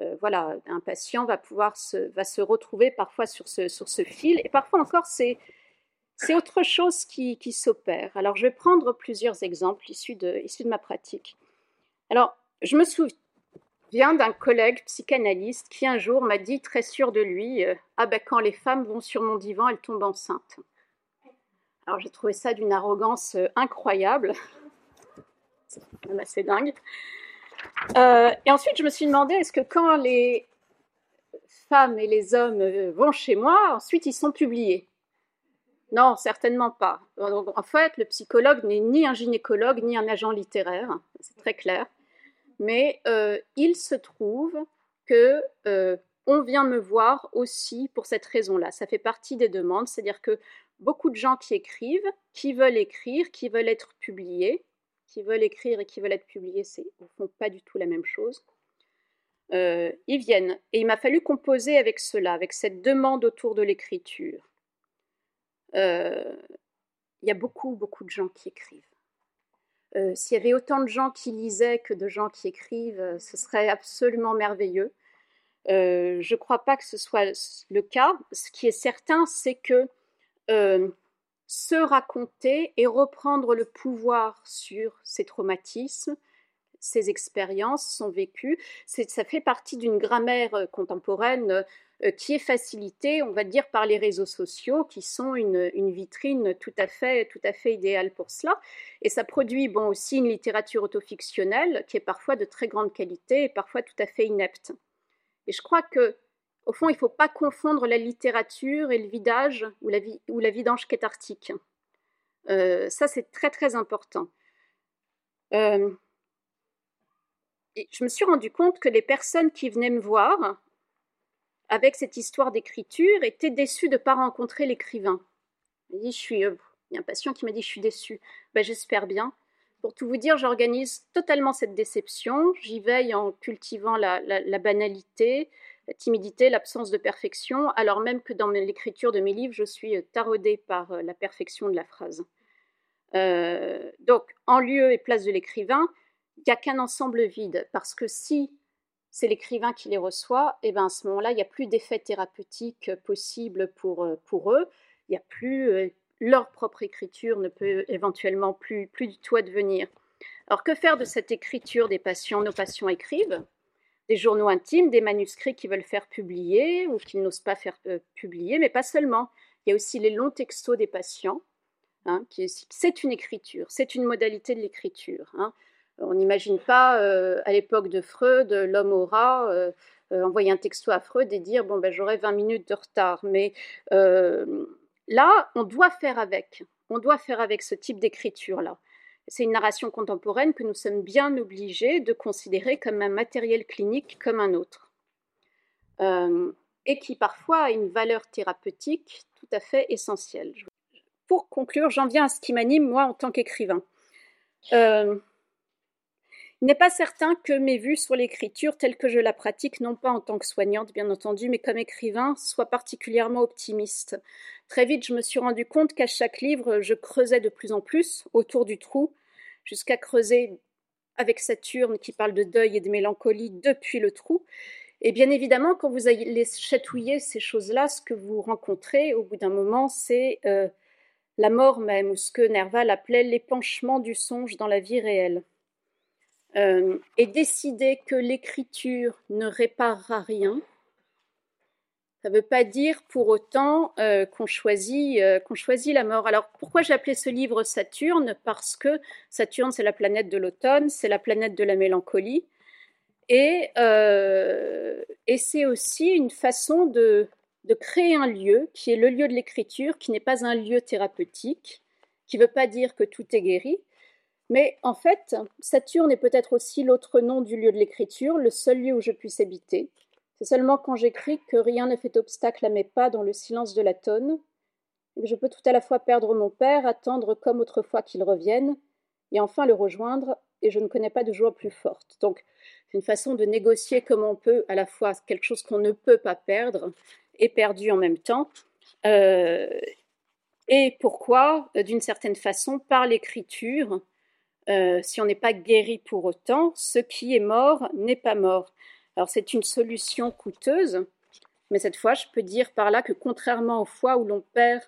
euh, voilà, un patient va pouvoir se, retrouver parfois sur ce, fil, et parfois encore, c'est, autre chose qui, s'opère. Alors, je vais prendre plusieurs exemples issus de, issus de ma pratique. Alors, je me souviens d'un collègue psychanalyste qui un jour m'a dit, très sûr de lui, euh, Ah ben quand les femmes vont sur mon divan, elles tombent enceintes. Alors j'ai trouvé ça d'une arrogance euh, incroyable. C'est même assez dingue. Euh, et ensuite, je me suis demandé, est-ce que quand les femmes et les hommes euh, vont chez moi, ensuite ils sont publiés? Non, certainement pas. En fait, le psychologue n'est ni un gynécologue ni un agent littéraire, c'est très clair. Mais il se trouve que on vient me voir aussi pour cette raison-là. Ça fait partie des demandes, c'est-à-dire que beaucoup de gens qui écrivent, qui veulent écrire, qui veulent être publiés, qui veulent écrire et qui veulent être publiés, c'est au fond pas du tout la même chose. Euh, ils viennent et il m'a fallu composer avec cela, avec cette demande autour de l'écriture. Euh, il y a beaucoup, beaucoup de gens qui écrivent. Euh, s'il y avait autant de gens qui lisaient que de gens qui écrivent, ce serait absolument merveilleux. je ne crois pas que ce soit le cas. Ce qui est certain, c'est que se raconter et reprendre le pouvoir sur ces traumatismes, ces expériences, son vécu, ça fait partie d'une grammaire euh, contemporaine euh, qui est facilitée, on va dire, par les réseaux sociaux, qui sont une, vitrine tout à, fait, tout à fait idéale pour cela. Et ça produit bon, aussi une littérature autofictionnelle qui est parfois de très grande qualité et parfois tout à fait inepte. Et je crois que au fond, il ne faut pas confondre la littérature et le vidage ou la, vidange cathartique. Euh, ça, c'est très très important. Euh, je me suis rendu compte que les personnes qui venaient me voir avec cette histoire d'écriture étaient déçues de ne pas rencontrer l'écrivain. Je suis, euh, il y a un patient qui m'a dit je suis déçue. Ben, J'espère bien. Pour tout vous dire, j'organise totalement cette déception. J'y veille en cultivant la banalité, la timidité, l'absence de perfection, alors même que dans l'écriture de mes livres, je suis euh, taraudée par euh, la perfection de la phrase. Euh, donc, en lieu et place de l'écrivain, il n'y a qu'un ensemble vide, parce que si c'est l'écrivain qui les reçoit, eh ben à ce moment-là, il n'y a plus d'effet thérapeutique possible pour, pour eux, il n'y a plus, leur propre écriture ne peut éventuellement plus, plus du tout advenir. Alors que faire de cette écriture des patients Nos patients écrivent, des journaux intimes, des manuscrits qu'ils veulent faire publier ou qu'ils n'osent pas faire euh, publier, mais pas seulement. Il y a aussi les longs textos des patients. Hein, c'est une écriture, c'est une modalité de l'écriture. Hein. On n'imagine pas euh, à l'époque de Freud, l'homme aura euh, envoyer un texto à Freud et dire bon ben j'aurai 20 minutes de retard. Mais là, on doit faire avec. On doit faire avec ce type d'écriture là. C'est une narration contemporaine que nous sommes bien obligés de considérer comme un matériel clinique comme un autre, euh, et qui parfois a une valeur thérapeutique tout à fait essentielle. Pour conclure, j'en viens à ce qui m'anime, moi, en tant qu'écrivain. Euh, il n'est pas certain que mes vues sur l'écriture telle que je la pratique, non pas en tant que soignante bien entendu, mais comme écrivain, soient particulièrement optimistes. Très vite, je me suis rendu compte qu'à chaque livre, je creusais de plus en plus autour du trou, jusqu'à creuser avec Saturne qui parle de deuil et de mélancolie depuis le trou. Et bien évidemment, quand vous allez chatouiller ces choses-là, ce que vous rencontrez au bout d'un moment, c'est euh, la mort même, ou ce que Nerval appelait l'épanchement du songe dans la vie réelle. Euh, et décider que l'écriture ne réparera rien, ça ne veut pas dire pour autant euh, qu'on choisit, euh, qu'on choisit la mort. Alors pourquoi j'ai appelé ce livre Saturne? Parce que Saturne, c'est la planète de l'automne, c'est la planète de la mélancolie. Et, euh, c'est aussi une façon de créer un lieu qui est le lieu de l'écriture, qui n'est pas un lieu thérapeutique, qui ne veut pas dire que tout est guéri. Mais en fait, Saturne est peut-être aussi l'autre nom du lieu de l'écriture, le seul lieu où je puisse habiter. C'est seulement quand j'écris que rien ne fait obstacle à mes pas dans le silence de la tonne, que je peux tout à la fois perdre mon père, attendre comme autrefois qu'il revienne, et enfin le rejoindre, et je ne connais pas de joie plus forte. Donc, c'est une façon de négocier comment on peut à la fois quelque chose qu'on ne peut pas perdre et perdu en même temps. Euh, et pourquoi, euh, d'une certaine façon, par l'écriture, euh, si on n'est pas guéri pour autant, ce qui est mort n'est pas mort. Alors c'est une solution coûteuse, mais cette fois, je peux dire par là que contrairement aux fois où l'on perd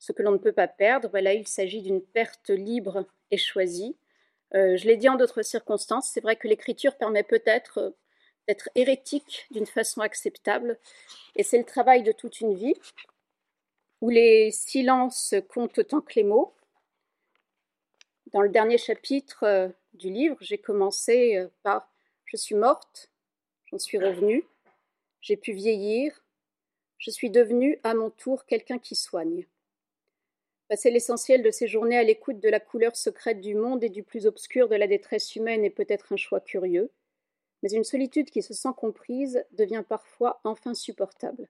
ce que l'on ne peut pas perdre, ben là, il s'agit d'une perte libre et choisie. Euh, je l'ai dit en d'autres circonstances, c'est vrai que l'écriture permet peut-être euh, d'être hérétique d'une façon acceptable, et c'est le travail de toute une vie, où les silences comptent autant que les mots. Dans le dernier chapitre euh, du livre, j'ai commencé par Je suis morte, J'en suis revenue, j'ai pu vieillir, je suis devenue à mon tour quelqu'un qui soigne. Passer l'essentiel de ses journées à l'écoute de la couleur secrète du monde et du plus obscur de la détresse humaine est peut-être un choix curieux, mais une solitude qui se sent comprise devient parfois enfin supportable.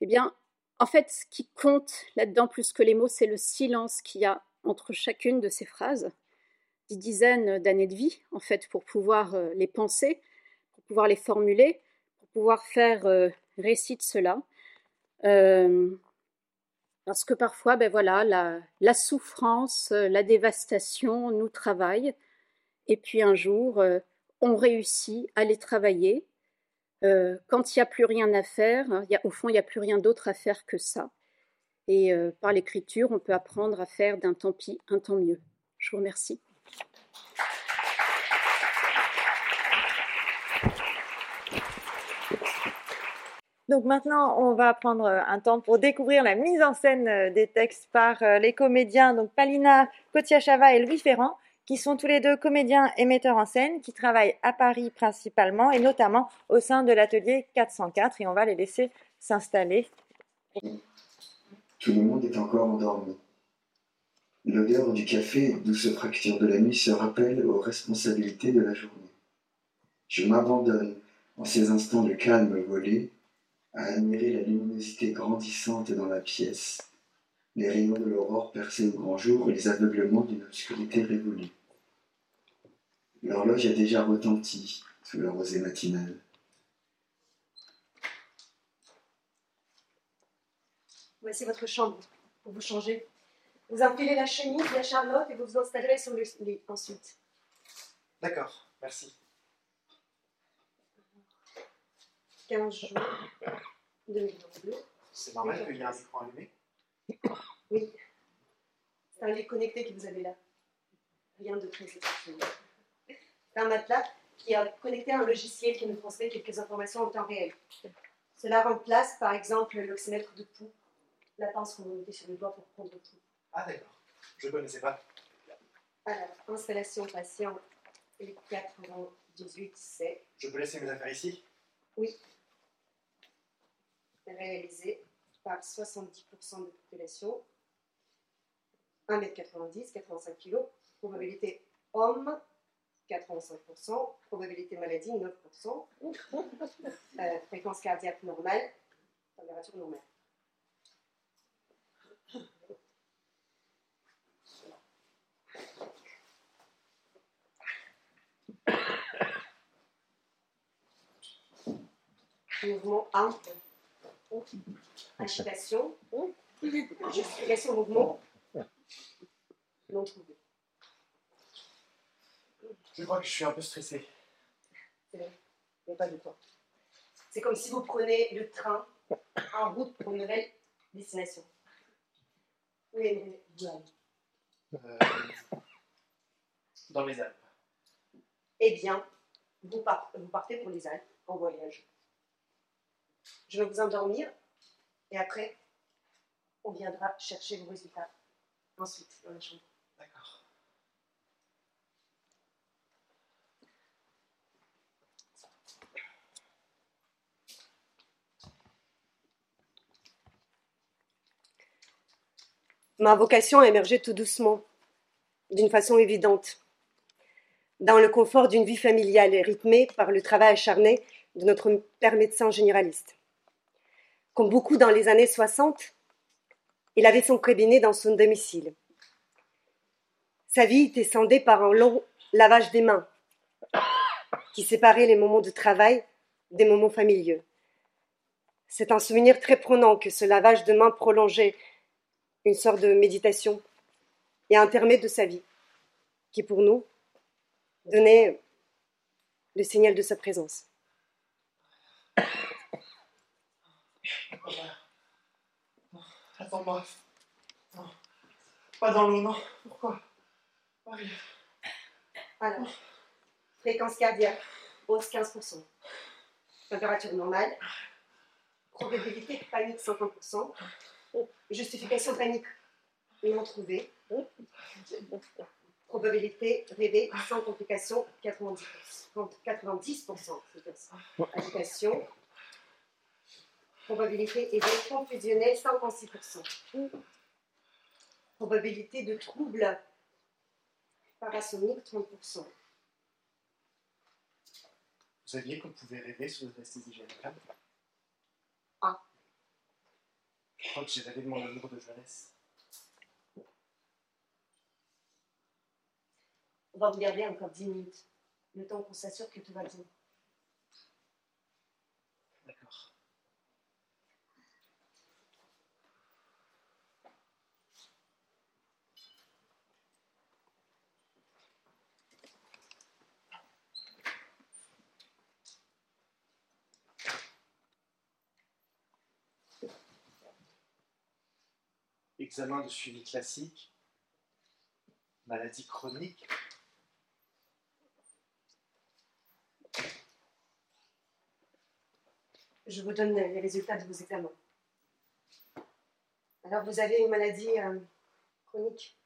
Eh bien, en fait, ce qui compte là-dedans plus que les mots, c'est le silence qu'il y a entre chacune de ces phrases, des dizaines d'années de vie, en fait, pour pouvoir euh, les penser, pouvoir les formuler, pour pouvoir faire euh, récit de cela. Euh, parce que parfois, ben voilà, la, souffrance, la dévastation nous travaillent, et puis un jour, on réussit à les travailler. quand il n'y a plus rien à faire, a, au fond, il n'y a plus rien d'autre à faire que ça. Et par l'écriture, on peut apprendre à faire d'un tant pis un tant mieux. Je vous remercie. Donc maintenant, on va prendre un temps pour découvrir la mise en scène des textes par les comédiens, donc Palina Kotiachava et Louis Ferrand, qui sont tous les deux comédiens et metteurs en scène, qui travaillent à Paris principalement et notamment au sein de l'atelier 404. Et on va les laisser s'installer. Tout le monde est encore endormi. L'odeur du café douce fracture de la nuit se rappellent aux responsabilités de la journée. Je m'abandonne en ces instants de calme volé à admirer la luminosité grandissante dans la pièce, les rayons de l'aurore percés au grand jour et les aveuglements d'une obscurité révolue. L'horloge a déjà retenti sous la rosée matinale. Voici votre chambre pour vous changer. Vous enfilez la chemise, la Charlotte et vous vous installerez sur le lit ensuite. D'accord, merci. 15 jours, 2022. C'est normal qu'il y ait un écran allumé? Oui. C'est un lit connecté que vous avez là. Rien de très exceptionnel. C'est un matelas qui est connecté à un logiciel qui nous transmet quelques informations en temps réel. Cela remplace par exemple l'oxymètre de pouls la pince qu'on met sur le doigt pour prendre tout. Ah d'accord, je ne connaissais pas. Alors, installation patient les 98 c'est. Je peux laisser mes affaires ici? Oui. Réalisé par 70% de population. 1m90, 85 kg. Probabilité homme, 85%. Probabilité maladie, 9%. Euh, fréquence cardiaque normale. Température normale. Mouvement 1. Agitation. Justification mouvement. Non trouvé. Je crois que je suis un peu stressé. C'est vrai. Il n'y a pas de temps. C'est comme si vous prenez le train en route pour une nouvelle destination. Où aimeriez-vous aller Euh, dans les Alpes. Eh bien, vous, vous partez pour les Alpes en voyage. Je vais vous endormir et après, on viendra chercher vos résultats ensuite dans la chambre. D'accord. Ma vocation a émergé tout doucement, d'une façon évidente, dans le confort d'une vie familiale rythmée par le travail acharné de notre père médecin généraliste. Comme beaucoup dans les années 60, il avait son cabinet dans son domicile. Sa vie était scindée par un long lavage des mains qui séparait les moments de travail des moments familiaux. C'est un souvenir très prenant que ce lavage de mains prolongeait une sorte de méditation et intermède de sa vie, qui pour nous donnait le signal de sa présence. Attends-moi. Non. Pas dans l'eau, non. Pourquoi? Marie. Alors, fréquence cardiaque, hausse 15%. Température normale. Probabilité de panique 50%. Justification panique non trouvée. Probabilité rêvée sans complication 90%. 90%, c'est ça. Agitation. Probabilité éveil confusionnel 56%. Probabilité de trouble parasomnique 30%. Vous saviez qu'on pouvait rêver sous anesthésie générale Ah. Je crois que j'ai rêvé de mon amour de jeunesse. On va vous garder encore 10 minutes, le temps qu'on s'assure que tout va bien. D'accord. Examen de suivi classique, maladie chronique, Je vous donne les résultats de vos examens. Alors, vous avez une maladie euh, chronique,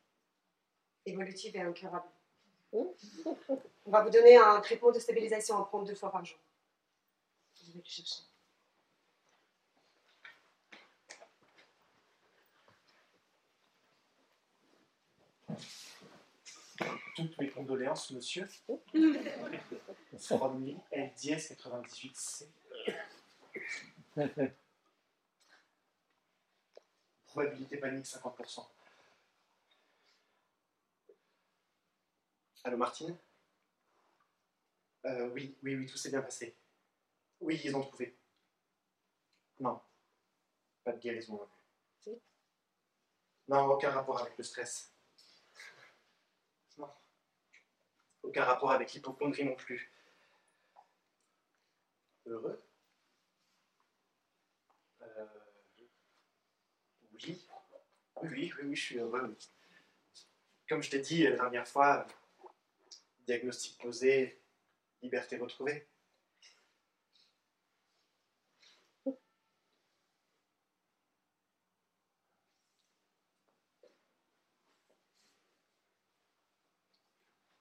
évolutive et incurable. On va vous donner un traitement de stabilisation à prendre deux fois par jour. Je vais le chercher. Toutes mes condoléances, monsieur. From LDS 98C. Probabilité panique 50%. Allô Martine? Euh, Oui, oui, oui, tout s'est bien passé. Oui, ils ont trouvé. Non, pas de guérison non aucun rapport avec le stress. Non. Aucun rapport avec l'hypochondrie non plus. Heureux Euh, Oui. Oui, oui, oui, je suis heureux. Comme je t'ai dit la dernière fois, diagnostic posé, liberté retrouvée.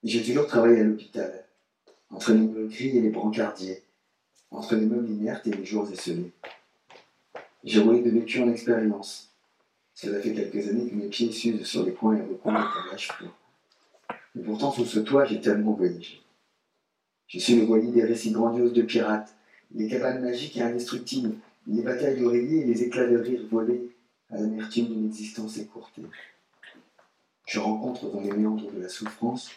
J'ai toujours travaillé à l'hôpital, entre les moleries et les brancardiers, entre les meubles inertes et les jours esselés. J'ai roulé de vécu en expérience. Cela fait quelques années que mes pieds s'usent sur les coins et recoins de carrelage flou. Et pourtant, sous ce toit, j'ai tellement voyagé. Je suis le voilier des récits grandioses de pirates, les cabanes magiques et indestructibles, les batailles d'oreillers et les éclats de rire volés à l'amertume d'une existence écourtée. Je rencontre dans les méandres de la souffrance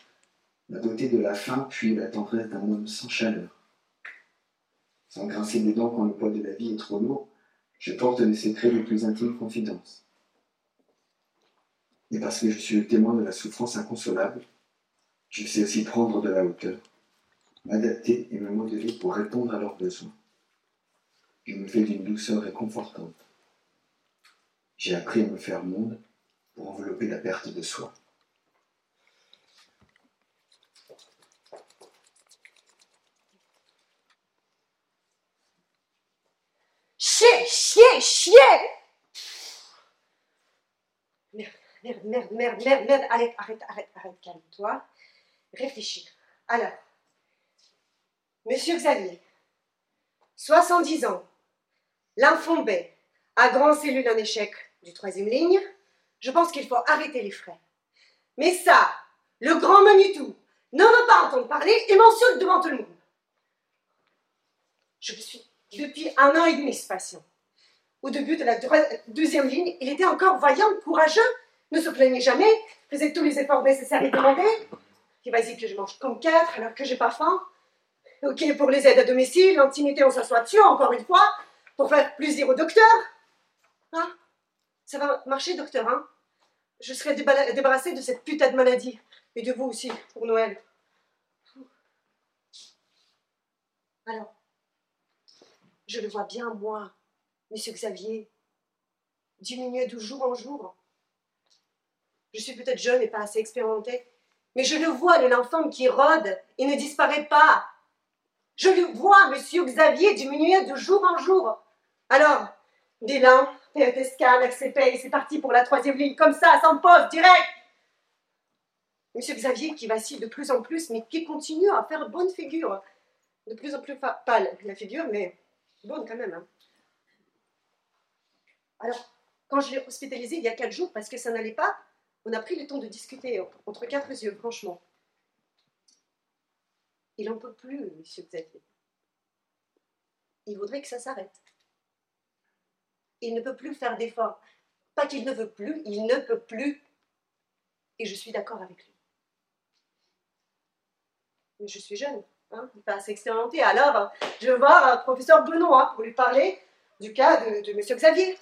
la beauté de la faim puis la tendresse d'un homme sans chaleur. Sans grincer des dents quand le poids de la vie est trop lourd, je porte les secrets des plus intimes confidences. Et parce que je suis le témoin de la souffrance inconsolable, je sais aussi prendre de la hauteur, m'adapter et me modeler pour répondre à leurs besoins. Je me fais d'une douceur réconfortante. J'ai appris à me faire monde pour envelopper la perte de soi. Chier, chier, chier Merde, merde, merde, merde, merde, merde. Arrête, arrête, arrête, arrête, calme-toi. Réfléchis. Alors, Monsieur Xavier, 70 ans, lymphombé, à grand cellule en échec du troisième ligne, je pense qu'il faut arrêter les frais. Mais ça, le grand Manitou ne veut pas entendre parler et m'insulte devant tout le monde. Je le suis depuis un an et demi, ce patient. Au début de la deuxième ligne, il était encore vaillant, courageux, ne se plaignait jamais, faisait tous les efforts nécessaires et demandés. Il va dire que je mange comme quatre alors que j'ai pas faim. Ok pour les aides à domicile, l'intimité, on s'assoit dessus, encore une fois, pour faire plaisir au docteur. Hein Ça va marcher, docteur, hein? Je serai déba- débarrassée de cette putain de maladie. Et de vous aussi, pour Noël. Alors, je le vois bien, moi, monsieur Xavier, diminuer de jour en jour. Je suis peut-être jeune et pas assez expérimentée, mais je le vois, le lymphome qui rôde et ne disparaît pas. Je le vois, monsieur Xavier, diminuer de jour en jour. Alors, Délan, PETSCAN, AccPay, c'est parti pour la troisième ligne, comme ça, sans pause, direct. Monsieur Xavier qui vacille de plus en plus, mais qui continue à faire bonne figure. De plus en plus pâle, la figure, mais bonne quand même. hein. Alors, quand je l'ai hospitalisé il y a quatre jours parce que ça n'allait pas, On a pris le temps de discuter entre quatre yeux, franchement. Il n'en peut plus, monsieur Xavier. Il voudrait que ça s'arrête. Il ne peut plus faire d'efforts. Pas qu'il ne veut plus, il ne peut plus. Et je suis d'accord avec lui. Mais je suis jeune, hein, pas assez expérimenté. Alors, je vais voir un professeur Benoît pour lui parler du cas de, de monsieur Xavier.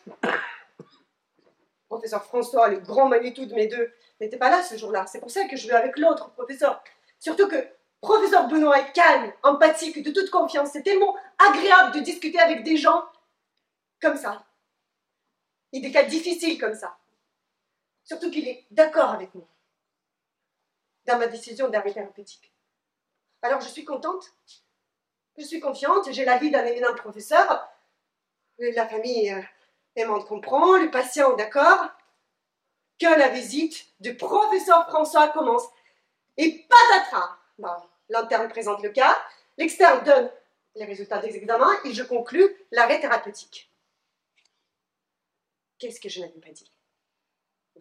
professeur François, le grand Manitou de mes deux, n'était pas là ce jour-là. C'est pour ça que je vais avec l'autre professeur. Surtout que professeur Benoît est calme, empathique, de toute confiance. C'est tellement agréable de discuter avec des gens comme ça. Et des cas difficiles comme ça. Surtout qu'il est d'accord avec moi dans ma décision d'arrêt thérapeutique. Alors je suis contente, je suis confiante, j'ai l'avis d'un éminent professeur, la famille euh, aimante comprend, le patient d'accord, que la visite du professeur François commence. Et patatras. Bon, L'interne présente le cas, l'externe donne les résultats des examens et je conclus l'arrêt thérapeutique. Qu'est-ce que je n'avais pas dit?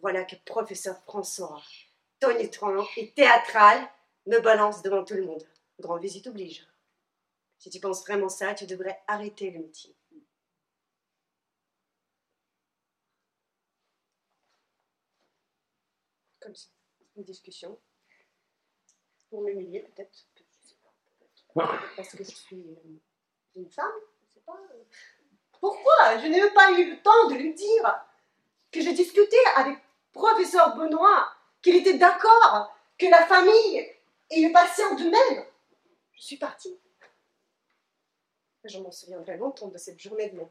Voilà que professeur François, tonitruant et théâtral, me balance devant tout le monde. Grand visite oblige. Si tu penses vraiment ça, tu devrais arrêter le métier. Comme ça, une discussion. Pour m'humilier, peut-être. Parce que je suis euh, une femme, je sais pas. Pourquoi? Je n'ai même pas eu le temps de lui dire que j'ai discuté avec professeur Benoît, qu'il était d'accord, que la famille et le patient d'eux-mêmes. Je suis partie. Je m'en souviendrai longtemps de cette journée de même.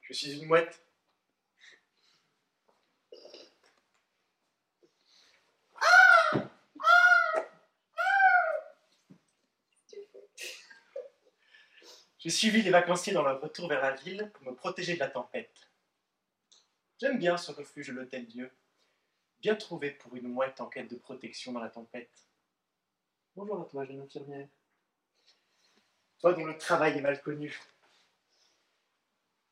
Je suis une mouette. J'ai suivi les vacanciers dans leur retour vers la ville pour me protéger de la tempête. J'aime bien ce refuge de l'Hôtel Dieu. Bien trouvé pour une mouette en quête de protection dans la tempête. Bonjour à toi, jeune infirmière. Toi dont le travail est mal connu.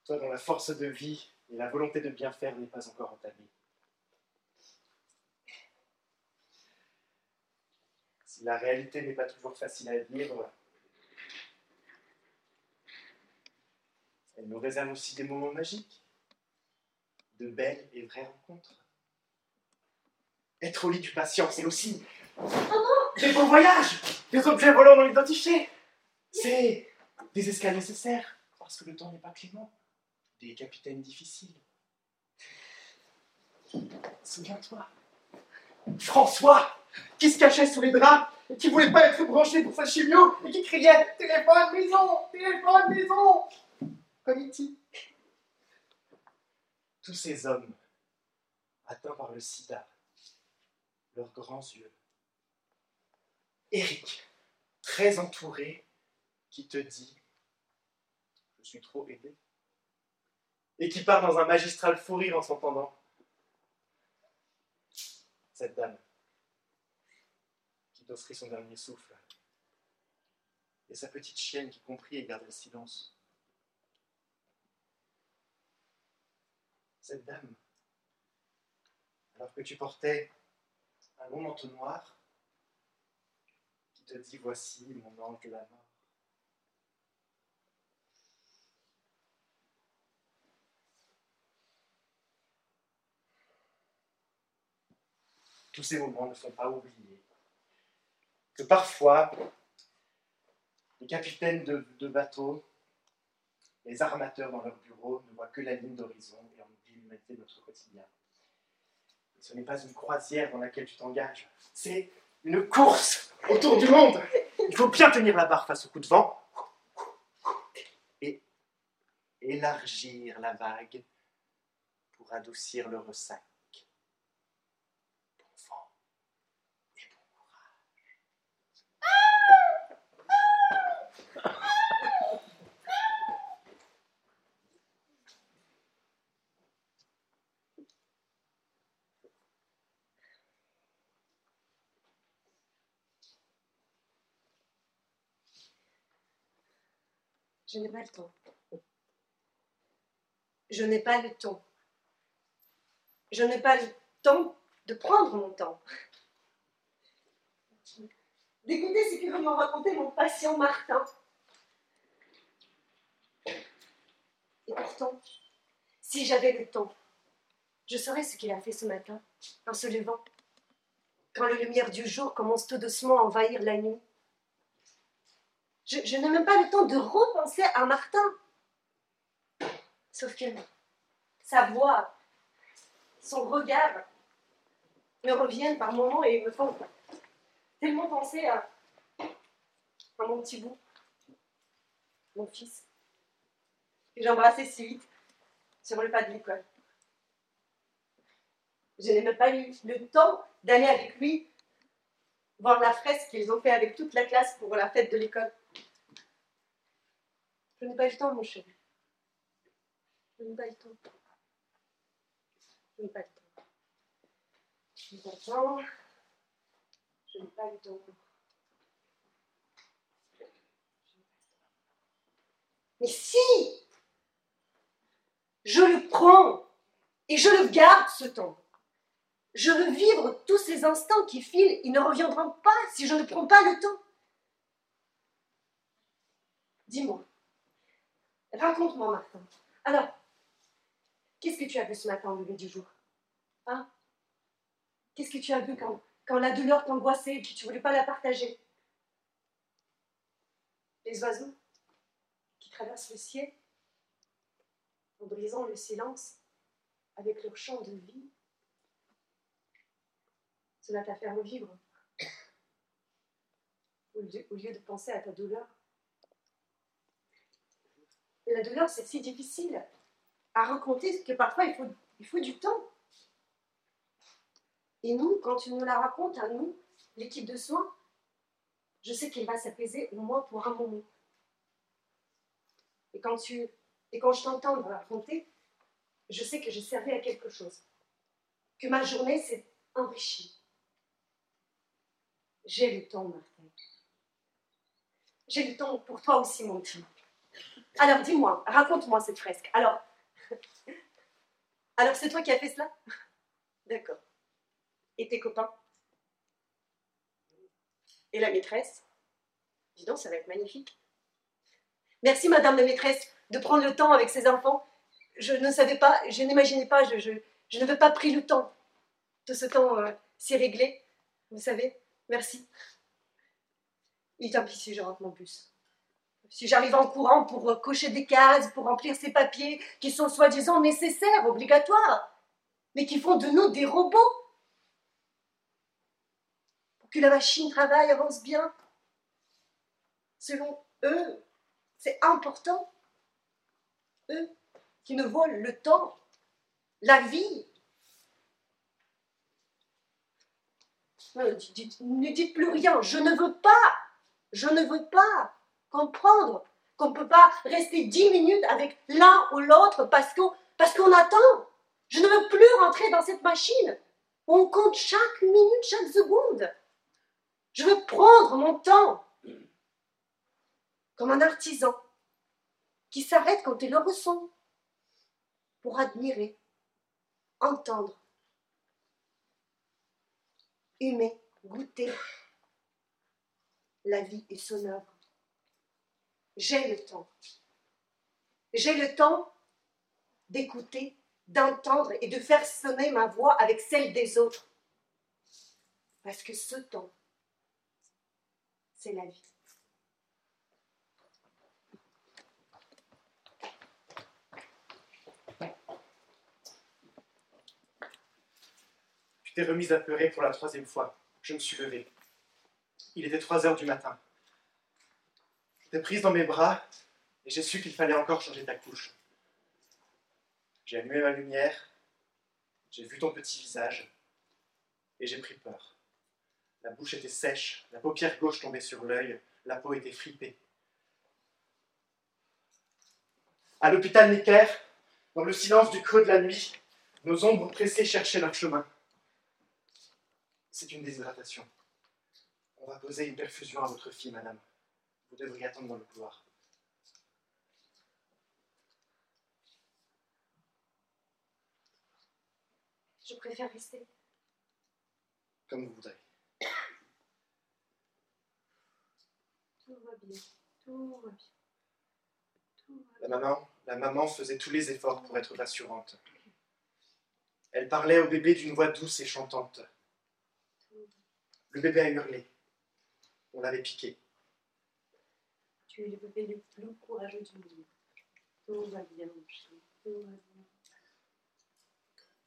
Toi dont la force de vie et la volonté de bien faire n'est pas encore entamée. Si la réalité n'est pas toujours facile à vivre, Elle nous réserve aussi des moments magiques, de belles et vraies rencontres. Être au lit du patient, c'est aussi des beaux voyages, des objets volants non identifiés. C'est des escales nécessaires, parce que le temps n'est pas clément, des capitaines difficiles. Souviens-toi, François, qui se cachait sous les draps et qui voulait pas être branché pour sa chimio et qui criait Téléphone maison Téléphone maison tous ces hommes atteints par le sida, leurs grands yeux. Eric, très entouré, qui te dit Je suis trop aidé. Et qui part dans un magistral fou rire en s'entendant. Cette dame qui t'offrit son dernier souffle. Et sa petite chienne qui comprit et garde le silence. Cette dame, alors que tu portais un long manteau noir, qui te dit Voici mon ange de la mort. Tous ces moments ne sont pas oubliés. Que parfois, les capitaines de, de bateaux, les armateurs dans leur bureau ne voient que la ligne d'horizon et en notre quotidien. ce n'est pas une croisière dans laquelle tu t'engages, c'est une course autour du monde. Il faut bien tenir la barre face au coup de vent et élargir la vague pour adoucir le ressac. Je n'ai pas le temps. Je n'ai pas le temps. Je n'ai pas le temps de prendre mon temps. D'écouter ce que veut me raconter mon patient Martin. Et pourtant, si j'avais le temps, je saurais ce qu'il a fait ce matin, en se levant, quand la lumière du jour commence tout doucement à envahir la nuit. Je, n'ai même pas le temps de repenser à Martin. Sauf que sa voix, son regard me reviennent par moments et me font tellement penser à, à mon petit bout, mon fils, que j'embrassais si vite sur le pas de l'école. Je n'ai même pas eu le temps d'aller avec lui voir la fresque qu'ils ont fait avec toute la classe pour la fête de l'école. Je n'ai pas le temps, mon chéri. Je n'ai pas le temps. Je n'ai pas le temps. Je n'ai pas le temps. Je n'ai pas le temps. Mais si je le prends et je le garde ce temps. Je veux vivre tous ces instants qui filent, ils ne reviendront pas si je ne prends pas le temps. Dis-moi, raconte-moi Martin. Alors, qu'est-ce que tu as vu ce matin au lever du jour? Hein? Qu'est-ce que tu as vu quand, quand la douleur t'angoissait et que tu ne voulais pas la partager? Les oiseaux qui traversent le ciel en brisant le silence avec leur chant de vie. Cela t'a fait revivre au lieu, au lieu de penser à ta douleur. La douleur, c'est si difficile à raconter que parfois il faut, du temps. Et nous, quand tu nous la racontes à nous, l'équipe de soins, je sais qu'il va s'apaiser au moins pour un moment. Et quand, tu, et quand je t'entends me raconter, je sais que j'ai servi à quelque chose, que ma journée s'est enrichie. J'ai le temps, Martin. J'ai le temps pour toi aussi, mon petit. Alors, dis-moi, raconte-moi cette fresque. Alors, alors c'est toi qui as fait cela? D'accord. Et tes copains? Et la maîtresse? Dis donc, ça va être magnifique. Merci, madame la maîtresse, de prendre le temps avec ses enfants. Je ne savais pas, je n'imaginais pas, je, n'avais pas pris le temps. Tout ce temps euh, si réglé, vous savez. Merci. Et tant pis si je rentre mon bus. Si j'arrive en courant pour euh, cocher des cases, pour remplir ces papiers qui sont soi-disant nécessaires, obligatoires, mais qui font de nous des robots. Pour que la machine travaille, avance bien. Selon eux, c'est important. Eux qui nous volent le temps, la vie. Dites, ne dites plus rien, je ne veux pas, je ne veux pas comprendre qu'on ne peut pas rester dix minutes avec l'un ou l'autre parce qu'on attend. Je ne veux plus rentrer dans cette machine on compte chaque minute, chaque seconde. Je veux prendre mon temps comme un artisan qui s'arrête quand il le ressent pour admirer, entendre, humer, goûter la vie et son œuvre. J'ai le temps. J'ai le temps d'écouter, d'entendre et de faire sonner ma voix avec celle des autres. Parce que ce temps, c'est la vie. Tu t'es remise à pleurer pour la troisième fois. Je me suis levé. Il était trois heures du matin. T'ai prise dans mes bras et j'ai su qu'il fallait encore changer ta couche. J'ai allumé ma lumière, j'ai vu ton petit visage et j'ai pris peur. La bouche était sèche, la paupière gauche tombait sur l'œil, la peau était fripée. À l'hôpital Necker, dans le silence du creux de la nuit, nos ombres pressées cherchaient leur chemin. C'est une déshydratation. On va poser une perfusion à votre fille, madame. Vous devriez attendre dans le couloir. Je préfère rester. Comme vous voudrez. Tout va bien. Tout va bien. Tout va bien. La maman, la maman faisait tous les efforts pour être rassurante. Elle parlait au bébé d'une voix douce et chantante. Le bébé a hurlé. On l'avait piqué. Tu es le bébé le plus courageux du monde. Tout va bien, mon chien. Tout va bien.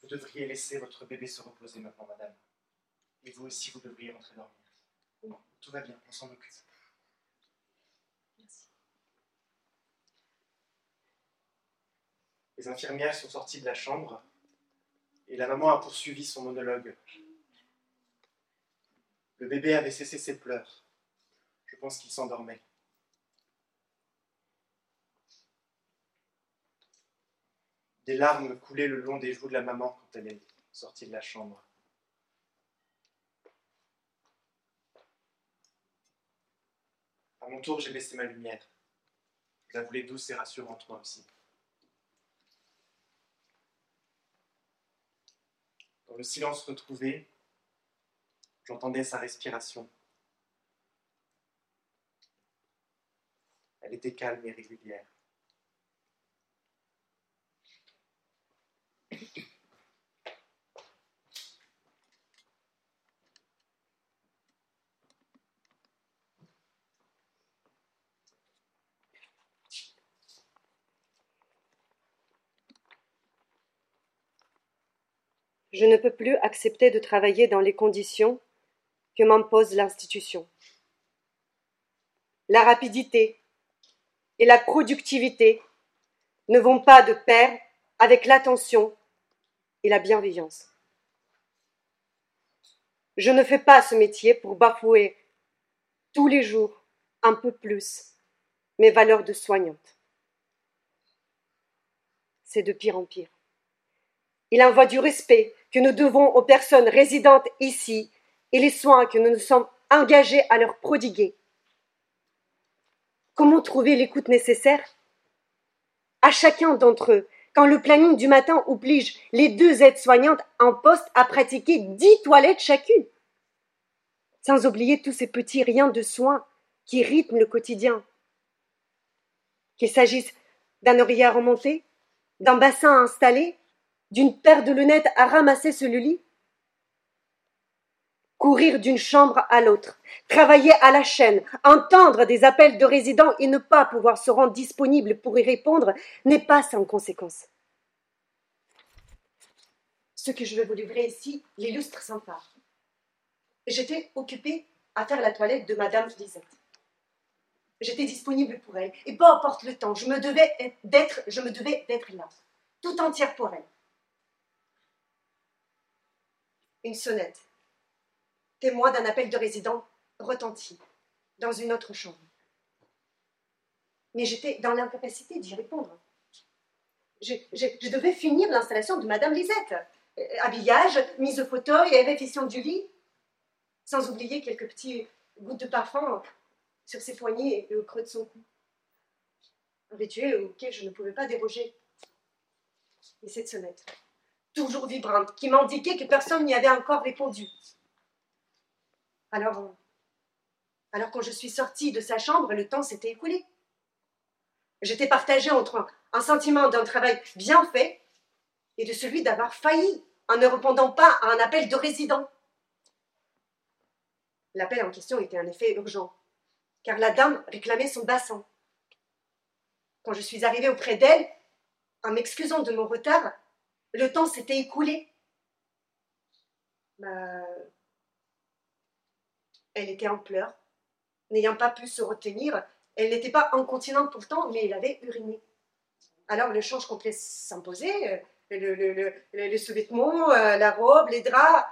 Vous devriez laisser votre bébé se reposer maintenant, madame. Et vous aussi, vous devriez rentrer dormir. Tout va bien, on s'en occupe. Merci. Les infirmières sont sorties de la chambre et la maman a poursuivi son monologue. Le bébé avait cessé ses pleurs. Je pense qu'il s'endormait. Des larmes coulaient le long des joues de la maman quand elle est sortie de la chambre. À mon tour, j'ai baissé ma lumière. Je la voulais douce et rassurante, moi aussi. Dans le silence retrouvé, j'entendais sa respiration. Elle était calme et régulière. Je ne peux plus accepter de travailler dans les conditions que m'impose l'institution. La rapidité et la productivité ne vont pas de pair avec l'attention et la bienveillance. Je ne fais pas ce métier pour bafouer tous les jours un peu plus mes valeurs de soignante. C'est de pire en pire. Il envoie du respect que nous devons aux personnes résidentes ici et les soins que nous nous sommes engagés à leur prodiguer. Comment trouver l'écoute nécessaire? À chacun d'entre eux, quand le planning du matin oblige les deux aides-soignantes en poste à pratiquer dix toilettes chacune. Sans oublier tous ces petits riens de soins qui rythment le quotidien. Qu'il s'agisse d'un oreiller à remonter, d'un bassin à installer, d'une paire de lunettes à ramasser le lit Courir d'une chambre à l'autre, travailler à la chaîne, entendre des appels de résidents et ne pas pouvoir se rendre disponible pour y répondre n'est pas sans conséquence. Ce que je vais vous livrer ici l'illustre sans part. J'étais occupée à faire la toilette de Madame Lisette. J'étais disponible pour elle, et peu importe le temps, je me devais d'être, je me devais d'être là, tout entière pour elle. Une sonnette, témoin d'un appel de résident, retentit dans une autre chambre. Mais j'étais dans l'incapacité d'y répondre. Je, devais finir l'installation de Madame Lisette. Euh, habillage, mise au fauteuil et réfection du lit, sans oublier quelques petits gouttes de parfum sur ses poignets et au creux de son cou. Un rituel auquel je ne pouvais pas déroger. Et cette sonnette, toujours vibrante, qui m'indiquait que personne n'y avait encore répondu. Alors, alors quand je suis sortie de sa chambre, le temps s'était écoulé. J'étais partagée entre un sentiment d'un travail bien fait et de celui d'avoir failli en ne répondant pas à un appel de résident. L'appel en question était en effet urgent, car la dame réclamait son bassin. Quand je suis arrivée auprès d'elle, en m'excusant de mon retard, le temps s'était écoulé. Bah, elle était en pleurs. N'ayant pas pu se retenir, elle n'était pas incontinente pourtant, mais elle avait uriné. Alors le change complet s'imposait, le, le, sous-vêtements, euh, la robe, les draps.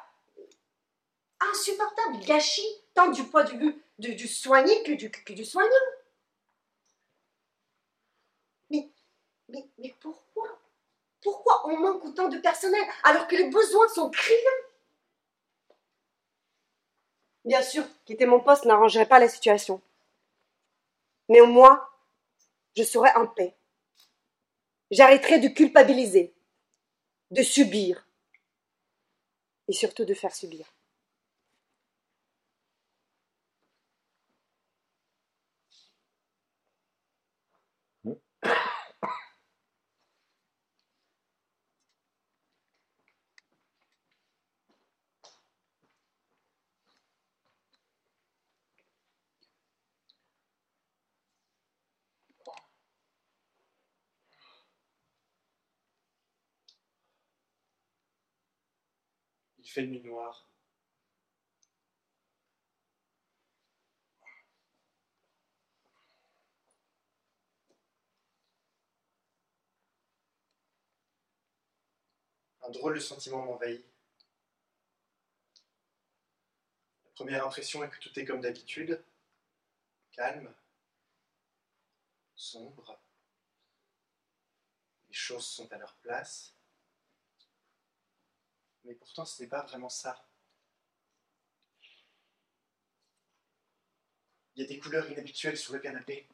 Insupportable, gâchis, tant du vue du, du soigné que du, du soignant. Mais, mais pourquoi? Pourquoi on manque autant de personnel alors que les besoins sont criants? Bien sûr, quitter mon poste n'arrangerait pas la situation. Mais au moins, je serais en paix. J'arrêterai de culpabiliser, de subir, et surtout de faire subir. Il fait nuit noire. Un drôle de sentiment m'envahit. La première impression est que tout est comme d'habitude, calme, sombre. Les choses sont à leur place. Mais pourtant, ce n'est pas vraiment ça. Il y a des couleurs inhabituelles sur le canapé.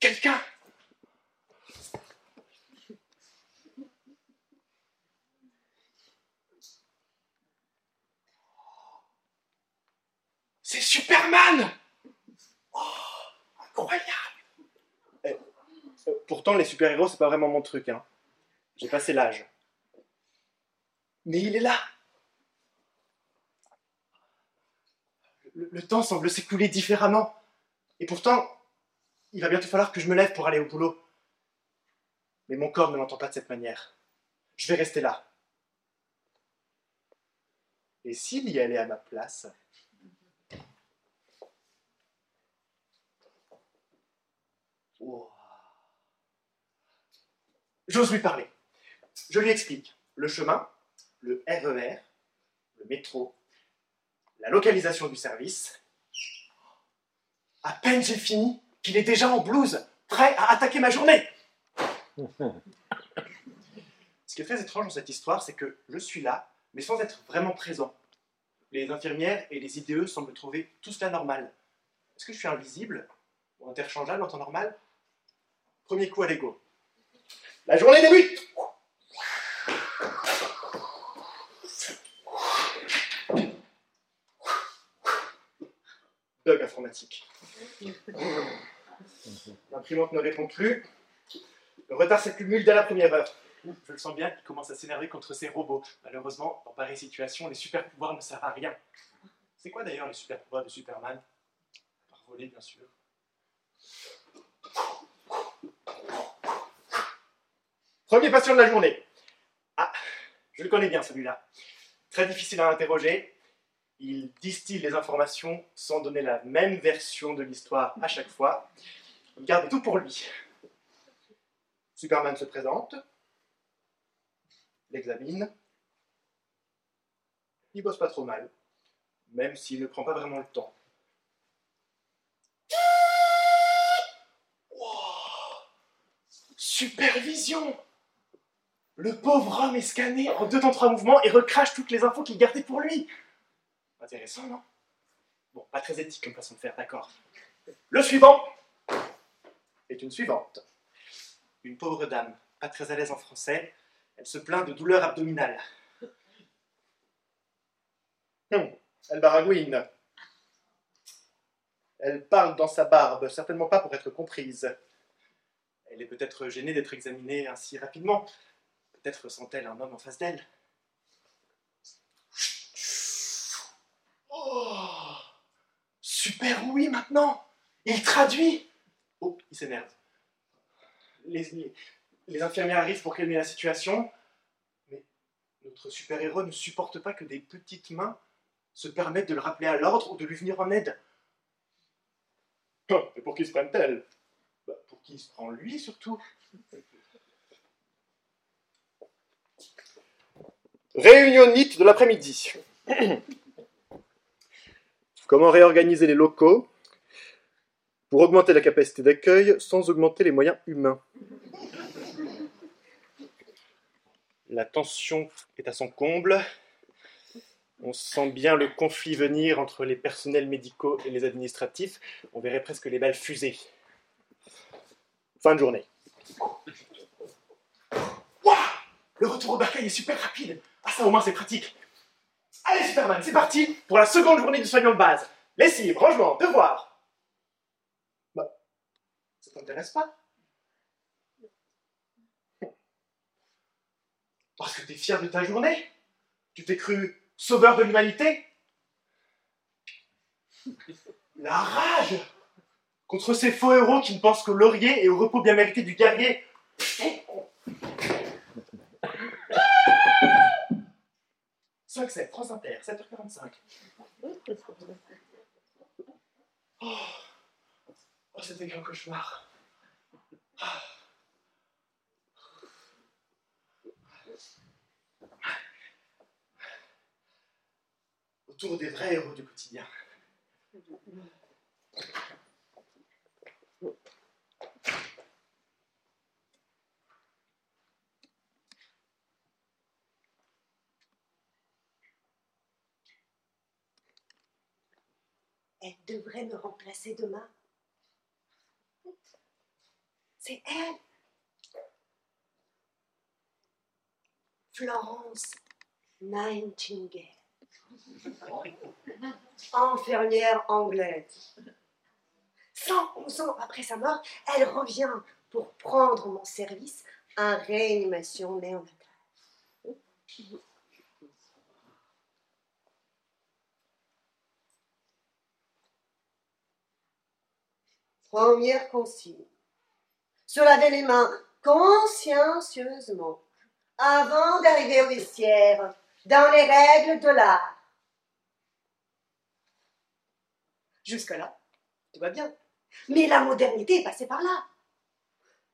Quelqu'un C'est Superman Oh, incroyable Pourtant, les super-héros, c'est pas vraiment mon truc. Hein. J'ai passé l'âge. Mais il est là le, temps semble s'écouler différemment. Et pourtant, il va bientôt falloir que je me lève pour aller au boulot. Mais mon corps ne l'entend pas de cette manière. Je vais rester là. Et s'il y allait à ma place? Wow. J'ose lui parler. Je lui explique le chemin, le RER, le métro, la localisation du service. À peine j'ai fini qu'il est déjà en blouse, prêt à attaquer ma journée. Ce qui est très étrange dans cette histoire, c'est que je suis là, mais sans être vraiment présent. Les infirmières et les IDE semblent trouver tout cela normal. Est-ce que je suis invisible ou interchangeable en temps normal? Premier coup à l'ego. La journée débute Bug informatique. L'imprimante ne répond plus. Le retard s'accumule dès la première heure. Je le sens bien qu'il commence à s'énerver contre ces robots. Malheureusement, dans pareille situation, les super pouvoirs ne servent à rien. C'est quoi d'ailleurs les super pouvoirs de Superman? Par voler, bien sûr. Premier patient de la journée. Ah, je le connais bien celui-là. Très difficile à interroger. Il distille les informations sans donner la même version de l'histoire à chaque fois. Il garde tout pour lui. Superman se présente, l'examine. Il bosse pas trop mal, même s'il ne prend pas vraiment le temps. Supervision Le pauvre homme est scanné en deux temps trois mouvements et recrache toutes les infos qu'il gardait pour lui. Intéressant, non? Bon, pas très éthique comme façon de faire, d'accord. Le suivant est une suivante. Une pauvre dame, pas très à l'aise en français, elle se plaint de douleurs abdominales. Hum, elle baragouine. Elle parle dans sa barbe, certainement pas pour être comprise. Elle est peut-être gênée d'être examinée ainsi rapidement. Peut-être sent-elle un homme en face d'elle. Oh Super oui maintenant Il traduit Oh, il s'énerve. Les, les, les infirmières arrivent pour calmer la situation, mais notre super-héros ne supporte pas que des petites mains se permettent de le rappeler à l'ordre ou de lui venir en aide. Oh, et pour qui se prennent-elles? Bah, Pour qui se prend lui surtout Réunion NIT de l'après-midi. Comment réorganiser les locaux pour augmenter la capacité d'accueil sans augmenter les moyens humains? La tension est à son comble. On sent bien le conflit venir entre les personnels médicaux et les administratifs. On verrait presque les balles fusées. Fin de journée. Le retour au bercail est super rapide. Ah, ça au moins c'est pratique. Allez, Superman, c'est parti pour la seconde journée du soignant de base. Lessive, rangement, devoir. Bah, ça t'intéresse pas? Parce que t'es fier de ta journée? Tu t'es cru sauveur de l'humanité? La rage contre ces faux héros qui ne pensent qu'au laurier et au repos bien mérité du guerrier. « 5-7, France Inter, 7h45. Oh, c'était qu'un cauchemar. Autour des vrais héros du quotidien. Elle devrait me remplacer demain. C'est elle. Florence Nightingale. Infirmière anglaise. 111 ans après sa mort, elle revient pour prendre mon service en réanimation néonatale. Première consigne. Se laver les mains consciencieusement avant d'arriver au vestiaire dans les règles de l'art. Jusque-là, tout va bien. Mais la modernité est passée par là.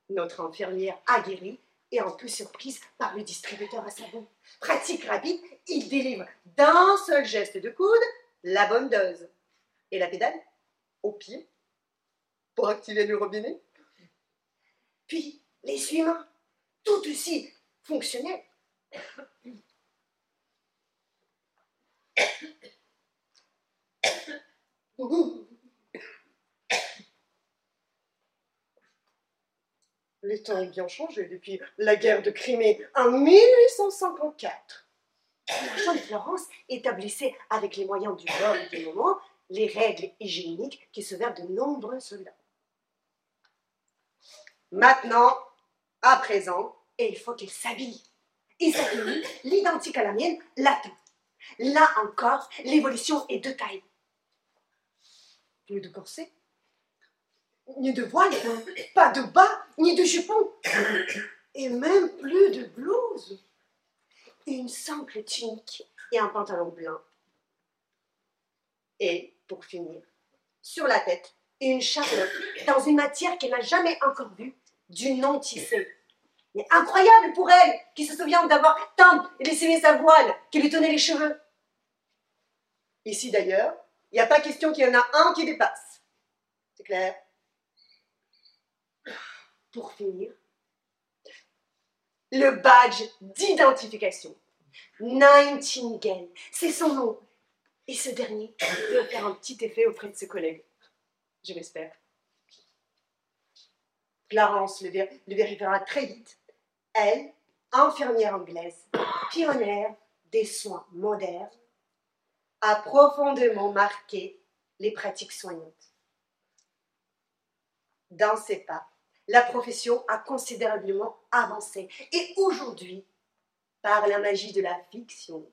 Notre infirmière aguerrie est un peu surprise par le distributeur à savon. Pratique rapide, il délivre d'un seul geste de coude la bonne dose. Et la pédale Au pied pour activer le robinet. Puis, les humains, tout aussi fonctionnels. Les temps ont bien changé depuis la guerre de Crimée en 1854. La de Florence établissait avec les moyens du bord du moment les règles hygiéniques qui vers de nombreux soldats. Maintenant, à présent, et il faut qu'il s'habille. Et s'habille, l'identique à la mienne, l'attend. Là encore, l'évolution est de taille. Plus de corset, ni de voile, pas de bas, ni de jupon, et même plus de blouse. Une simple tunique et un pantalon blanc. Et, pour finir, sur la tête, une chapeau dans une matière qu'elle n'a jamais encore vue, du non tissé. Mais incroyable pour elle, qui se souvient d'avoir tant laissé sa voile, qui lui tenait les cheveux. Ici d'ailleurs, il n'y a pas question qu'il y en a un qui dépasse. C'est clair Pour finir, le badge d'identification. Nightingale, c'est son nom. Et ce dernier doit faire un petit effet auprès de ses collègues. Je l'espère. Clarence le, vérifiera très vite. Elle, infirmière anglaise, pionnière des soins modernes, a profondément marqué les pratiques soignantes. Dans ses pas, la profession a considérablement avancé et aujourd'hui, par la magie de la fiction,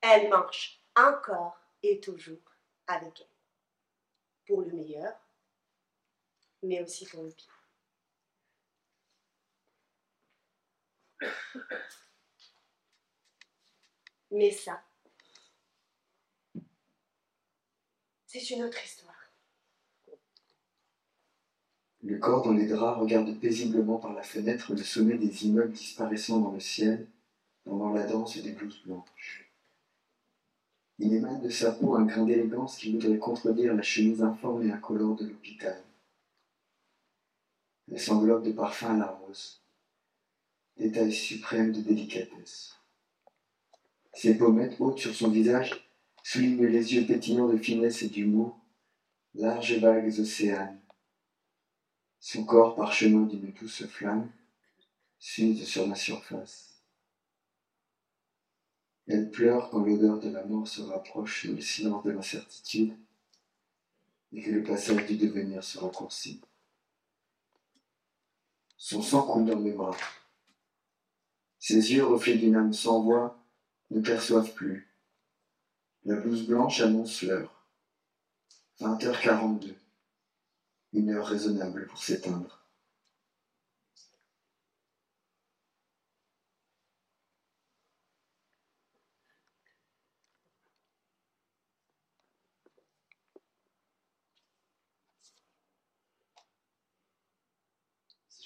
elle marche encore et toujours avec elle. Pour le meilleur, mais aussi pour le pire. Mais ça, c'est une autre histoire. Le corps dans les draps regarde paisiblement par la fenêtre le sommet des immeubles disparaissant dans le ciel, pendant la danse des blouses blanches. Il émane de sa peau un grain d'élégance qui voudrait contredire la chemise informe et incolore de l'hôpital. Elle s'enveloppe de parfum à la rose, détail suprême de délicatesse. Ses pommettes hautes sur son visage soulignent les yeux pétillants de finesse et d'humour, larges vagues océanes. Son corps parchemin d'une douce flamme s'use sur la surface. Elle pleure quand l'odeur de la mort se rapproche et le silence de l'incertitude et que le passage du devenir se raccourcit. Son sang coule dans mes bras. Ses yeux, reflets d'une âme sans voix, ne perçoivent plus. La blouse blanche annonce l'heure. 20h42. Une heure raisonnable pour s'éteindre.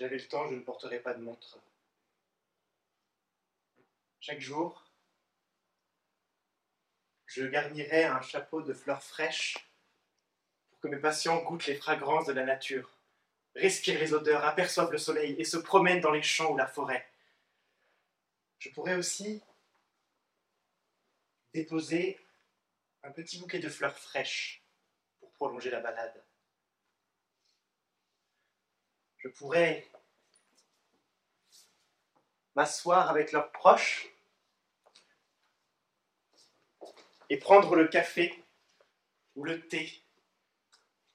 J'avais le temps, je ne porterais pas de montre. Chaque jour, je garnirais un chapeau de fleurs fraîches pour que mes patients goûtent les fragrances de la nature, respirent les odeurs, aperçoivent le soleil et se promènent dans les champs ou la forêt. Je pourrais aussi déposer un petit bouquet de fleurs fraîches pour prolonger la balade. Je pourrais m'asseoir avec leurs proches et prendre le café ou le thé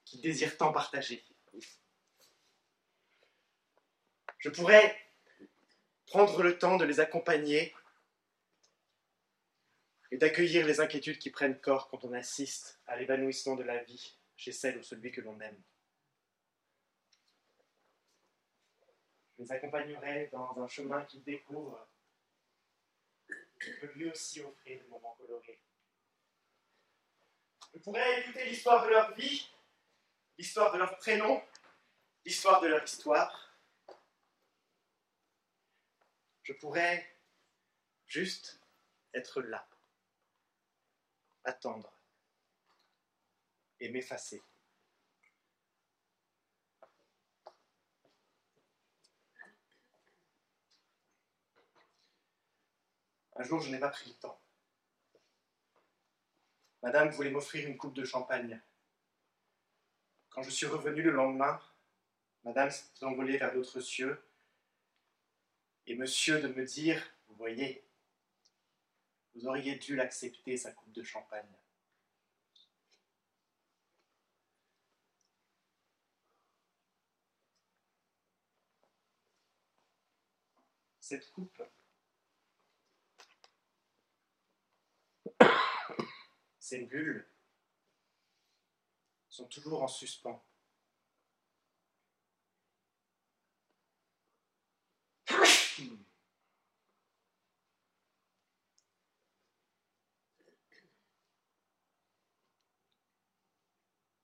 qu'ils désirent tant partager. Je pourrais prendre le temps de les accompagner et d'accueillir les inquiétudes qui prennent corps quand on assiste à l'évanouissement de la vie chez celle ou celui que l'on aime. Les accompagnerai dans un chemin qu'ils découvrent, qui peut lui aussi offrir des moments colorés. Je pourrais écouter l'histoire de leur vie, l'histoire de leur prénom, l'histoire de leur histoire. Je pourrais juste être là, attendre et m'effacer. Un jour, je n'ai pas pris le temps. Madame voulait m'offrir une coupe de champagne. Quand je suis revenu le lendemain, Madame s'est envolée vers d'autres cieux, et Monsieur de me dire, vous voyez, vous auriez dû l'accepter, sa coupe de champagne. Cette coupe, ces bulles sont toujours en suspens.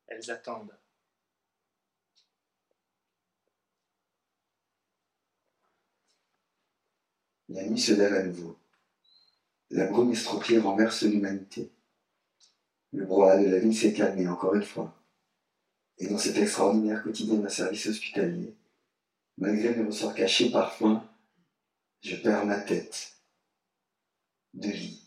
Elles attendent. La nuit se lève à nouveau. La brume estropiée renverse l'humanité. Le brouhaha de la ville s'est calmé encore une fois. Et dans cet extraordinaire quotidien d'un service hospitalier, malgré mes ressorts cachés parfois, je perds ma tête de lit.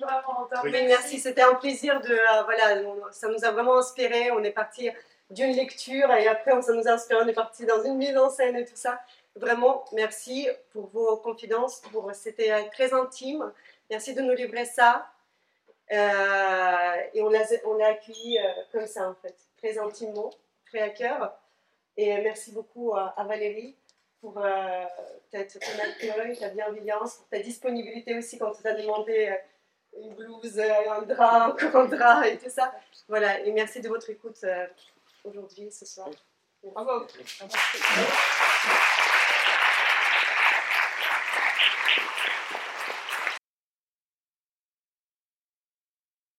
Vraiment. Oui. Merci. C'était un plaisir de. euh, voilà, ça nous a vraiment inspiré. On est parti d'une lecture et après, on, ça nous a inspiré. On est parti dans une mise en scène et tout ça. Vraiment, merci pour vos confidences. Pour, c'était euh, très intime. Merci de nous livrer ça. Euh, et on l'a, on l'a accueilli euh, comme ça, en fait, très intimement, très à cœur. Et merci beaucoup à, Valérie pour euh, ton accueil, ta bienveillance, pour ta disponibilité aussi quand tu as demandé une blouse, un drap, encore un drap et tout ça. Voilà, et merci de votre écoute aujourd'hui, ce soir. Bravo.